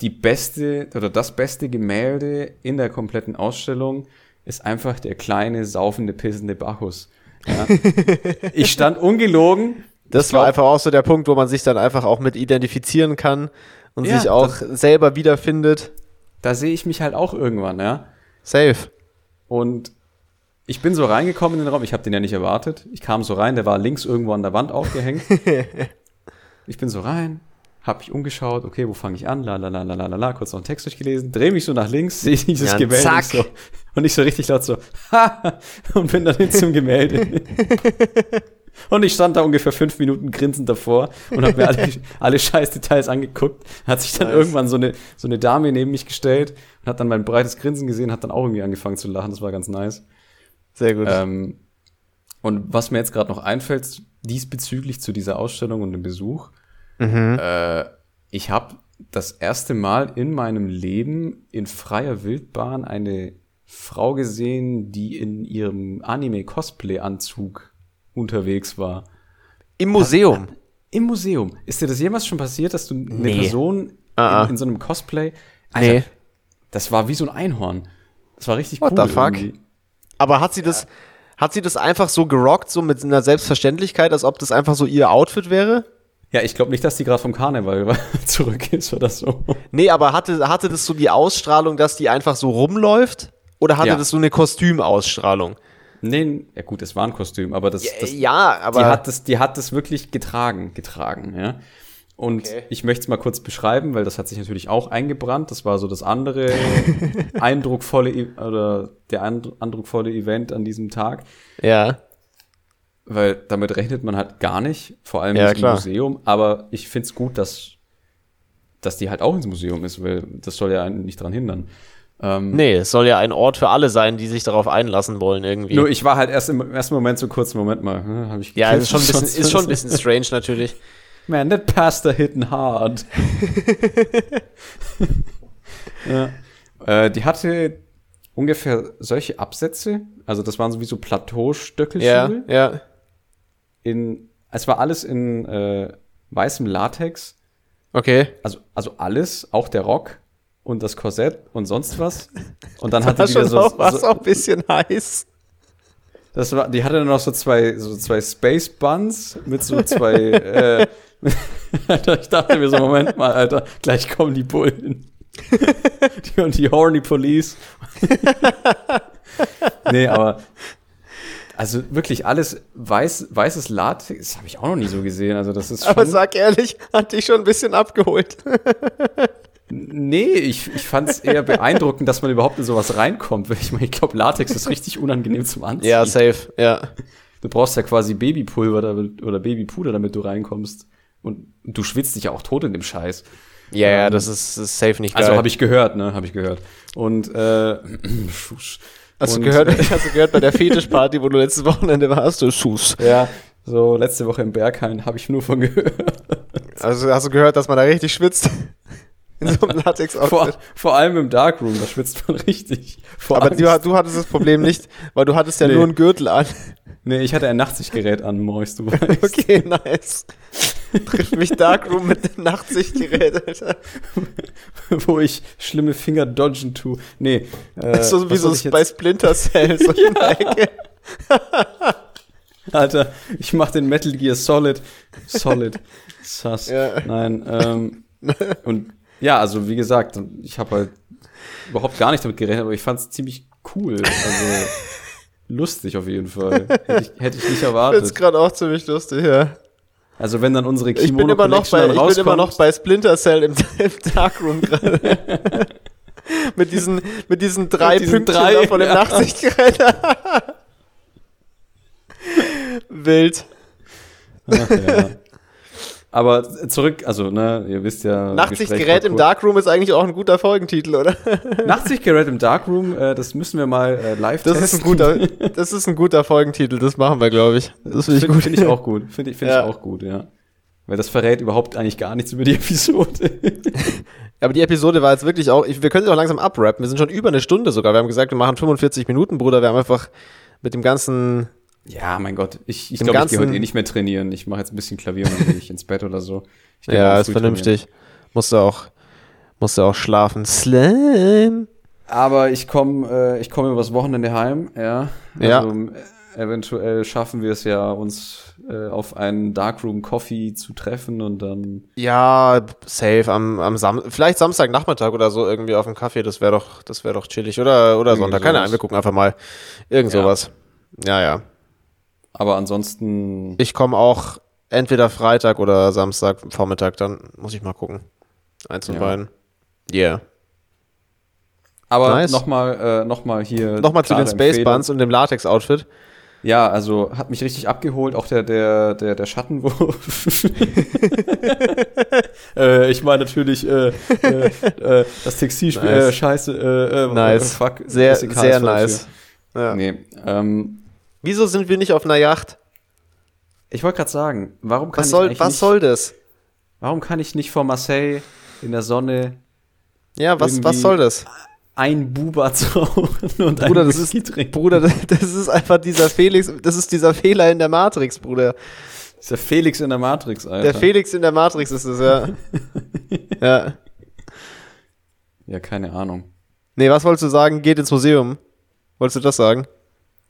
die beste oder das beste Gemälde in der kompletten Ausstellung ist einfach der kleine, saufende, pissende Bacchus. Ja. <laughs> ich stand ungelogen. Das glaub, war einfach auch so der Punkt, wo man sich dann einfach auch mit identifizieren kann und ja, sich auch das, selber wiederfindet. Da sehe ich mich halt auch irgendwann, ja. Safe. Und ich bin so reingekommen in den Raum, ich habe den ja nicht erwartet. Ich kam so rein, der war links irgendwo an der Wand aufgehängt. <laughs> ich bin so rein, hab mich umgeschaut, okay, wo fange ich an? La la la la la la, kurz noch einen Text durchgelesen, drehe mich so nach links, <laughs> sehe dieses ja, Gemälde zack. So, und ich so richtig laut so, ha, und bin dann hin zum Gemälde. <laughs> und ich stand da ungefähr fünf Minuten grinsend davor und habe mir alle, alle scheiß Details angeguckt. Hat sich dann nice. irgendwann so eine, so eine Dame neben mich gestellt und hat dann mein breites Grinsen gesehen, hat dann auch irgendwie angefangen zu lachen. Das war ganz nice. Sehr gut. Ähm, und was mir jetzt gerade noch einfällt, diesbezüglich zu dieser Ausstellung und dem Besuch, Mhm. Äh, ich habe das erste Mal in meinem Leben in freier Wildbahn eine Frau gesehen, die in ihrem Anime-Cosplay-Anzug unterwegs war. Im Museum? Hat, Im Museum. Ist dir das jemals schon passiert, dass du eine nee. Person in, in, so einem Cosplay. Alter, nee. Das war wie so ein Einhorn. Das war richtig What cool. What the fuck? Irgendwie. Aber hat sie ja. das. Hat sie das einfach so gerockt, so mit einer Selbstverständlichkeit, als ob das einfach so ihr Outfit wäre? Ja, ich glaube nicht, dass die gerade vom Karneval <laughs> zurück ist oder so. Nee, aber hatte, hatte das so die Ausstrahlung, dass die einfach so rumläuft? Oder hatte ja. das so eine Kostümausstrahlung? Nee, ja gut, es war ein Kostüm, aber das, das ja, aber die hat das, die hat das wirklich getragen, getragen, ja. Und okay. ich möchte es mal kurz beschreiben, weil das hat sich natürlich auch eingebrannt. Das war so das andere <laughs> eindrucksvolle e, oder der eindrucksvolle Event an diesem Tag. Ja weil damit rechnet man halt gar nicht, vor allem ja, im klar. Museum. Aber ich finde es gut, dass, dass die halt auch ins Museum ist, weil das soll ja einen nicht dran hindern. Ähm, nee, es soll ja ein Ort für alle sein, die sich darauf einlassen wollen irgendwie. Nur ich war halt erst im ersten Moment so kurz, Moment mal, hm, habe ich Ja, ist schon, ein bisschen, ist schon ein bisschen strange natürlich. <laughs> Man, that pasta hitting hard. <laughs> ja. Äh, die hatte ungefähr solche Absätze, also das waren sowieso Plateaustöckelschuhe. Ja, ja in, es war alles in äh, weißem Latex. Okay. Also, also alles, auch der Rock und das Korsett und sonst was. Und dann <laughs> hatte die wieder so, auch, so, auch ein bisschen heiß. Das war, die hatte dann noch so zwei, so zwei Space Buns mit so zwei, <laughs> äh, Alter, <laughs> ich dachte mir so, Moment mal, Alter, gleich kommen die Bullen. die und die Horny Police. nee, aber also wirklich alles weiß, weißes Latex, das habe ich auch noch nie so gesehen. Also das ist Aber sag ehrlich, hat dich schon ein bisschen abgeholt. nee, ich, ich fand es eher beeindruckend, dass man überhaupt in sowas reinkommt. Ich meine, ich glaube, Latex ist richtig unangenehm zum Anziehen. Ja, safe, ja. Du brauchst ja quasi Babypulver damit, oder Babypuder, damit du reinkommst. Und du schwitzt dich ja auch tot in dem Scheiß. Ja, ja, ähm, das ist, ist safe nicht also geil. Also habe ich gehört, ne, habe ich gehört. Und äh, <clears throat> Hast du, gehört, <laughs> hast du gehört bei der Fetischparty, wo du letztes Wochenende warst, du Schuss. Ja, so letzte Woche im Berghain habe ich nur von gehört. Also hast du gehört, dass man da richtig schwitzt? In so einem <laughs> latex vor, vor allem im Darkroom, da schwitzt man <laughs> richtig. Vor Aber du, du, hattest das Problem nicht, weil du hattest ja nee. nur einen Gürtel an. Nee, ich hatte ein Nachtsichtgerät an, Mois, du <laughs> weißt. Okay, nice. Trifft mich Darkroom mit dem Nachtsichtgerät, Alter. Wo ich schlimme Finger dodgen tue. Nee. Äh, so wie so bei Splinter Cell, so in der Ecke. Alter, ich mach den Metal Gear Solid. Solid. Sass. Ja. Nein, ähm, und ja, also wie gesagt, ich habe halt überhaupt gar nicht damit gerechnet, aber ich fand es ziemlich cool. Also <laughs> lustig auf jeden Fall. Hätte ich, hätte ich nicht erwartet. Ich find's gerade auch ziemlich lustig, ja. Also wenn dann unsere Kimono ich bin immer noch bei, Ich bin immer noch bei Splinter Cell im, <laughs> im Darkroom gerade. <laughs> mit diesen mit diesen drei mit diesen Pünktchen drei, von dem ja. Nachtsichtgerät. Wild. Ach, ja. Aber zurück, also, ne, ihr wisst ja. Nachtsichtgerät im Darkroom ist eigentlich auch ein guter Folgentitel, oder? <laughs> Nachtsichtgerät im Darkroom, äh, das müssen wir mal äh, live das testen. Ist ein guter, <laughs> das ist ein guter Folgentitel, das machen wir, glaube ich. Das finde ich find, Finde ich auch gut. Finde ich, find ja. ich auch gut, ja. Weil das verrät überhaupt eigentlich gar nichts über die <laughs> Episode. Aber die Episode war jetzt wirklich auch, ich, wir können sie auch langsam abrappen. Wir sind schon über eine Stunde sogar. Wir haben gesagt, wir machen 45 Minuten, Bruder. Wir haben einfach mit dem ganzen Ja, mein Gott. Ich, ich glaube, ich gehe heute eh nicht mehr trainieren. Ich mache jetzt ein bisschen Klavier und dann gehe ich ins Bett oder so. ja, ist vernünftig. Trainieren. Musst du auch, musst du auch schlafen. Slam. Aber ich komme äh, ich komme übers Wochenende heim, ja. Also, ja. Eventuell schaffen wir es ja, uns äh, auf einen Darkroom Coffee zu treffen und dann. Ja, safe am, am Sam vielleicht Samstagnachmittag oder so irgendwie auf dem Kaffee. Das wäre doch, das wäre doch chillig oder oder Sonntag. Keine Ahnung, wir gucken einfach mal irgend sowas. Ja, ja. Aber ansonsten. Ich komme auch entweder Freitag oder Samstag Vormittag. Dann muss ich mal gucken. Eins und ja. beiden. Yeah. Aber nice. nochmal äh, noch hier. Nochmal zu den Space Buns und dem Latex-Outfit. Ja, also hat mich richtig abgeholt, auch der, der, der, der Schattenwurf. <laughs> äh, ich meine natürlich äh, äh, äh das Textilspiel, nice. Äh, scheiße, äh, nice. fuck. Sehr, sehr nice. Ja. Nee, ähm, Wieso sind wir nicht auf einer Yacht? Ich wollte gerade sagen, warum kann was soll, ich Was nicht, soll das? Warum kann ich nicht vor Marseille in der Sonne Ja, was, was soll das? ein Buba <laughs> zu rauchen und Bruder, ein das ist, trinken. Bruder, das ist einfach dieser Felix, das ist dieser Fehler in der Matrix, Bruder. Dieser Felix in der Matrix, Alter. Der Felix in der Matrix ist es, ja. <laughs> ja. Ja, keine Ahnung. Nee, was wolltest du sagen? Geht ins Museum. Wolltest du das sagen?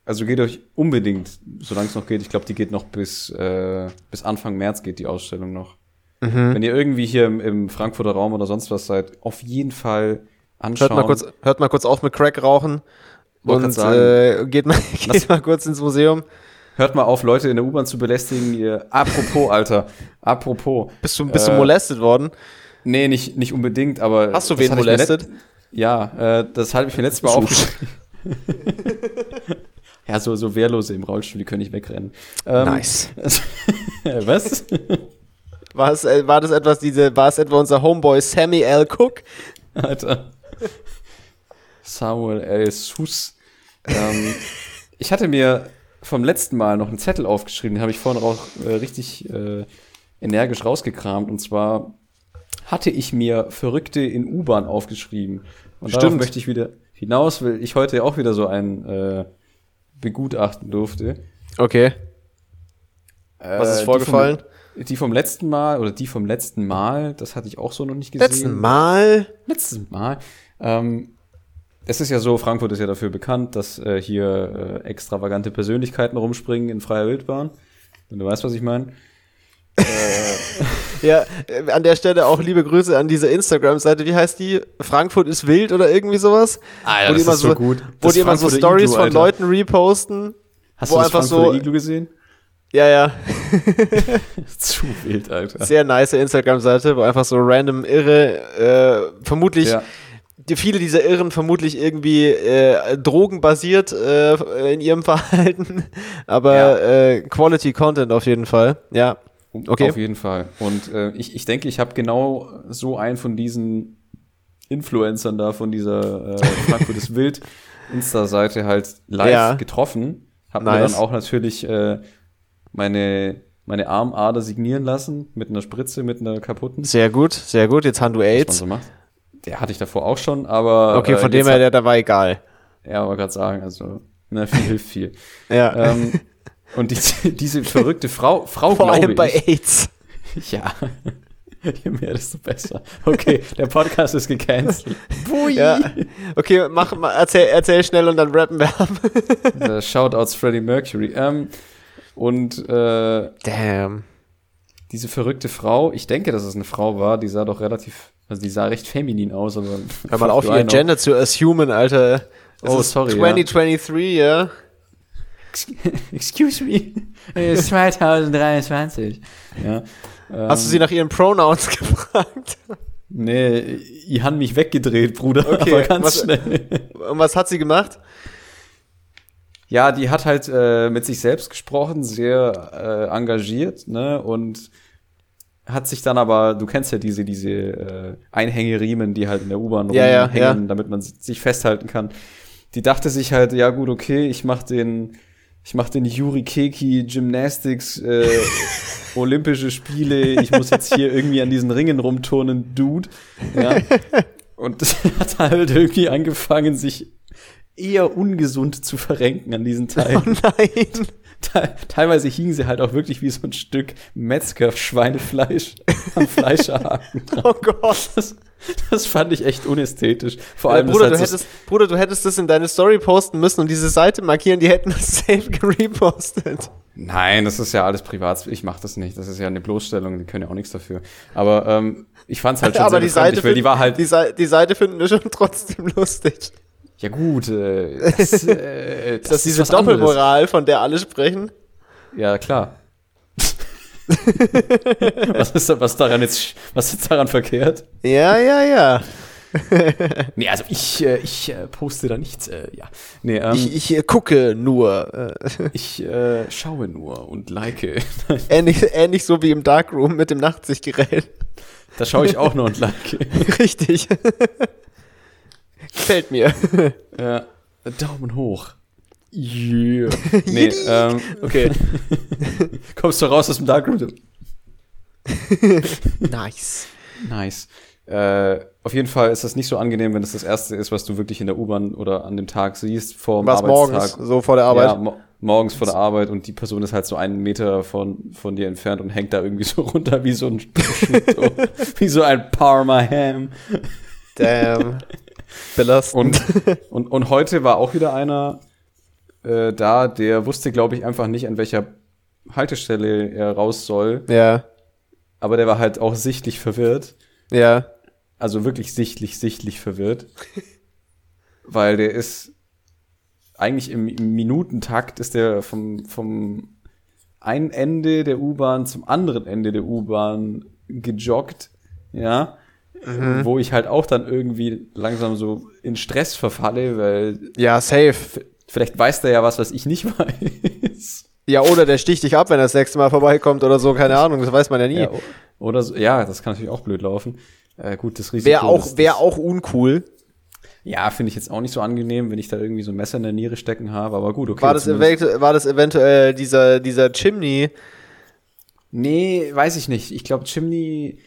Also geht euch unbedingt, solange es noch geht. Ich glaube, die geht noch bis, äh, bis Anfang März geht die Ausstellung noch. Mhm. Wenn ihr irgendwie hier im, im Frankfurter Raum oder sonst was seid, auf jeden Fall anschauen. Hört mal kurz, hört mal kurz auf mit Crack rauchen und äh, geht, mal, <laughs> geht mal kurz ins Museum. Hört mal auf, Leute in der U-Bahn zu belästigen. Ihr, apropos, Alter, apropos. Bist du, bist äh, du molestet worden? Nee, nicht, nicht unbedingt, aber. Hast du wen molestet? Ja, äh, das habe ich mir letztes Mal aufgeschrieben. <laughs> ja, so, so Wehrlose im Rollstuhl, die können nicht wegrennen. Ähm, nice. <laughs> was? War, es, äh, war das etwas, diese, war es etwa unser Homeboy Sammy L. Cook? Alter. Samuel L. Sus. Ähm, ich hatte mir vom letzten Mal noch einen Zettel aufgeschrieben, den habe ich vorhin auch äh, richtig äh, energisch rausgekramt. Und zwar hatte ich mir Verrückte in U-Bahn aufgeschrieben. Und Stimmt. darauf möchte ich wieder hinaus, weil ich heute auch wieder so ein äh, begutachten durfte. Okay. Was ist äh, vorgefallen? Die vom, die vom, letzten Mal oder die vom letzten Mal, das hatte ich auch so noch nicht gesehen. Letzten Mal? Letzten Mal. Ähm, es ist ja so, Frankfurt ist ja dafür bekannt, dass äh, hier äh, extravagante Persönlichkeiten rumspringen in freier Wildbahn. Wenn du weißt, was ich meine. Äh, <laughs> ja, äh, an der Stelle auch liebe Grüße an diese Instagram-Seite. Wie heißt die? Frankfurt ist wild oder irgendwie sowas? Ah ja, wo das ist so, so gut. Wo die immer so Stories Iglu, von Leuten reposten. Hast du das einfach Frankfurter so Iglu gesehen? Ja, ja. <laughs> Zu wild, Alter. Sehr nice Instagram-Seite, wo einfach so random irre, äh, vermutlich ja viele dieser Irren vermutlich irgendwie äh, drogenbasiert äh, in ihrem <laughs> Verhalten, aber ja. äh, Quality Content auf jeden Fall. Ja. Okay. Auf jeden Fall. Und äh, ich, ich denke, ich habe genau so einen von diesen Influencern da, von dieser äh, Frankfurt ist Wild <laughs> Insta-Seite halt live ja. getroffen. Hab nice. mir dann auch natürlich äh, meine meine Armader signieren lassen mit einer Spritze, mit einer kaputten. Sehr gut, sehr gut. Jetzt haben du AIDS. So. Der hatte ich davor auch schon, aber. Okay, von äh, dem her, der da war egal. Ja, aber gerade sagen, also, ne, viel hilft viel. <laughs> ja. Ähm, <laughs> und die, <laughs> diese verrückte Frau, Frau Vor allem bei AIDS. <laughs> Ja. Je mehr, desto besser. Okay, der Podcast ist gecancelt. Bui. Ja. Okay, mach mal, erzähl, erzähl schnell und dann rappen wir ab. <laughs> Shoutouts Freddie Mercury. Ähm, und äh, Damn. Diese verrückte Frau, ich denke, dass es eine Frau war, die sah doch relativ also die sah recht feminin aus, aber. Hör mal auf, ihr Gender zu assumen, Alter. Es oh, sorry. 2023, ja. ja. <laughs> Excuse me. Es ist 2023. Ja. Hast du sie nach ihren Pronouns <laughs> gefragt? Nee, ich han mich weggedreht, Bruder. Okay, aber ganz was, schnell. Und was hat sie gemacht? Ja, die hat halt äh, mit sich selbst gesprochen, sehr äh, engagiert, ne? Und hat sich dann aber, du kennst ja diese, diese äh, Einhängeriemen, die halt in der U-Bahn ja, ja, ja. damit man sich festhalten kann. Die dachte sich halt, ja gut, okay, ich mach den, ich mach den Yuri Keki Gymnastics äh, Olympische Spiele, ich muss jetzt hier irgendwie an diesen Ringen rumturnen, Dude. Ja. Und <laughs> hat halt irgendwie angefangen, sich eher ungesund zu verrenken an diesen Teilen. Oh nein. <laughs> Teilweise hingen sie halt auch wirklich wie so ein Stück Metzger-Schweinefleisch am <laughs> Fleischerhaken. oh Gott. Das, das, fand ich echt unästhetisch. Vor allem, ja, Bruder, du hättest, Bruder, du hättest das in deine Story posten müssen und diese Seite markieren, die hätten das safe gerepostet. Nein, das ist ja alles privat. Ich mach das nicht. Das ist ja eine Bloßstellung, die können ja auch nichts dafür. Aber ähm, ich fand's halt schon <laughs> Aber sehr die Seite weil die war halt. Die Seite finden wir schon trotzdem lustig. Ja gut, äh, das, <laughs> äh, das, das ist diese Doppelmoral, anderes. von der alle sprechen. Ja, klar. <laughs> was ist was daran jetzt, was ist daran verkehrt? Ja, ja, ja. <laughs> nee, also ich, äh, ich äh, poste da nichts, äh, ja. Nee, ähm, ich, ich äh, gucke nur. Äh. ich äh, schaue nur und like. ähnlich, ähnlich so wie im Darkroom mit dem Nachtsichtgerät. Da schaue ich auch nur und like. Richtig. Gefällt mir. <laughs> Ja, Daumen hoch. Yeah. Nee, <laughs> ähm, okay. <laughs> Kommst du raus aus dem Darkroom? nice. Nice. Äh, auf jeden Fall ist das nicht so angenehm, wenn es das, das erste ist, was du wirklich in der U-Bahn oder an dem Tag siehst vor dem was Arbeitstag. morgens, so vor der Arbeit? Ja, mo morgens vor der Arbeit und die Person ist halt so einen Meter von, von dir entfernt und hängt da irgendwie so runter wie so ein so, wie so ein Parma Ham. Damn. Belastend. Und, und, und heute war auch wieder einer äh, da, der wusste, glaube ich, einfach nicht, an welcher Haltestelle er raus soll. Ja. Aber der war halt auch sichtlich verwirrt. Ja. Also wirklich sichtlich, sichtlich verwirrt. weil der ist eigentlich im, im Minutentakt ist der vom, vom einen Ende der U-Bahn zum anderen Ende der U-Bahn gejoggt. Ja mhm. wo ich halt auch dann irgendwie langsam so in Stress verfalle, weil. Ja, safe. Vielleicht weiß der ja was, was ich nicht <laughs> weiß. Ja, oder der sticht dich ab, wenn er das nächste Mal vorbeikommt oder so, keine Ahnung, das weiß man ja nie. Ja, oder so, ja, das kann natürlich auch blöd laufen. Äh, gut, das Risiko. Wäre auch, wär auch uncool. Ja, finde ich jetzt auch nicht so angenehm, wenn ich da irgendwie so ein Messer in der Niere stecken habe, aber gut, okay. War das, war das eventuell dieser, dieser Chimney? Nee, weiß ich nicht. Ich glaube, Chimney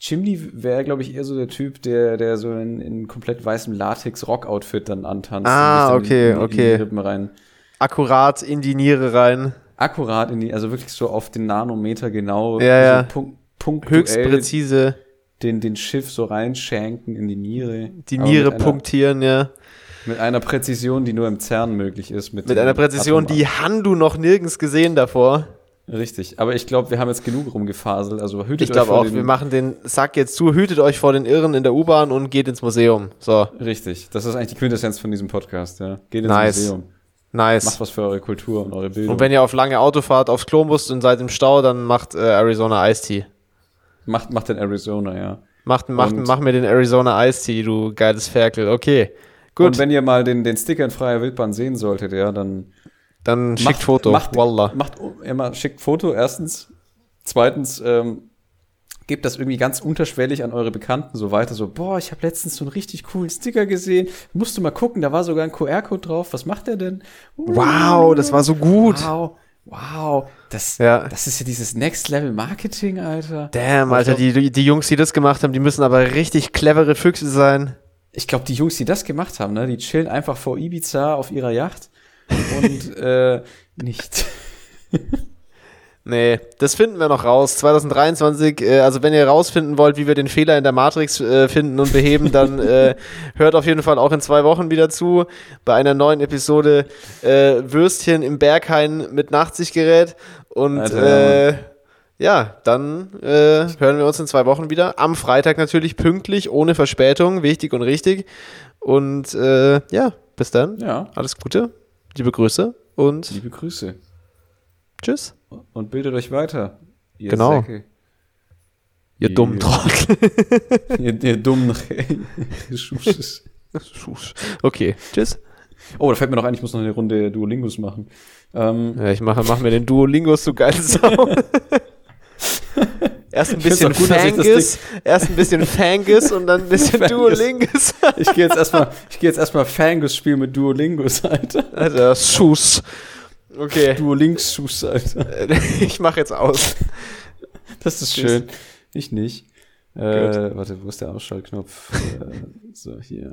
Chimney wäre, glaube ich, eher so der Typ, der, der so in, in komplett weißem Latex-Rock-Outfit dann antanzt. Ah, okay, in, in, okay. In die Rippen rein. Akkurat in die Niere rein. Akkurat in die, also wirklich so auf den Nanometer genau. Ja, ja. So punkt, punktuell Höchst präzise. Den, den Schiff so reinschenken in die Niere. Die Niere punktieren, ja. Mit einer Präzision, die nur im CERN möglich ist. Mit, mit einer Präzision, Atom die Handu noch nirgends gesehen davor. Richtig, aber ich glaube, wir haben jetzt genug rumgefaselt. Also hütet ich glaube auch, wir machen den Sack jetzt zu, hütet euch vor den Irren in der U-Bahn und geht ins Museum. So. Richtig, das ist eigentlich die Quintessenz von diesem Podcast, ja. Geht ins nice. Museum. Nice. Macht was für eure Kultur und eure Bildung. Und wenn ihr auf lange Autofahrt aufs Klo musst und seid im Stau, dann macht äh, Arizona Ice Tea. Macht, macht den Arizona, ja. Macht, macht, mach mir den Arizona Ice Tea, du geiles Ferkel. Okay. Gut. Und wenn ihr mal den, den Sticker in freier Wildbahn sehen solltet, ja, dann dann schickt macht, Foto. Macht, Wallah. Macht immer schickt Foto erstens. Zweitens, ähm, gebt das irgendwie ganz unterschwellig an eure Bekannten so weiter. So, boah, ich habe letztens so einen richtig coolen Sticker gesehen. Musst du mal gucken, da war sogar ein QR-Code drauf. Was macht der denn? Uh, wow, das war so gut. Wow. Wow, das, ja. das ist ja dieses Next-Level-Marketing, Alter. Damn, Alter, die, die Jungs, die das gemacht haben, die müssen aber richtig clevere Füchse sein. Ich glaube, die Jungs, die das gemacht haben, ne, die chillen einfach vor Ibiza auf ihrer Yacht und <laughs> äh, nicht. <laughs> Nee, das finden wir noch raus. 2023, äh, also wenn ihr rausfinden wollt, wie wir den Fehler in der Matrix äh, finden und beheben, dann äh, <laughs> hört auf jeden Fall auch in zwei Wochen wieder zu bei einer neuen Episode äh, Würstchen im Berghain mit Nachtsichtgerät. Und äh, ja, dann äh, hören wir uns in zwei Wochen wieder. Am Freitag natürlich pünktlich, ohne Verspätung, wichtig und richtig. Und ja, bis dann. Ja. Alles Gute. Liebe Grüße und. Liebe Grüße. Tschüss. Und bildet euch weiter. Ihr genau. Säcke. Ihr, ihr dummen Trottel. <laughs> ihr, ihr dummen <laughs> Okay, tschüss. Oh, da fällt mir noch ein, ich muss noch eine Runde Duolingos machen. Ähm, ja, ich mache mach mir den Duolingos, so geil <laughs> Sau. <laughs> Erst ein bisschen gut, Fangus, erst ein bisschen Fangus und dann ein <laughs> bisschen Duolingus. ich gehe jetzt erstmal, ich gehe jetzt erstmal Fangus spielen mit Duolingus, Alter. Alter, Schuss. Okay. Duolingus, Alter. <laughs> ich mache jetzt aus. Das ist schön. Ich nicht. Äh, warte, wo ist der Ausschaltknopf? äh, so, hier.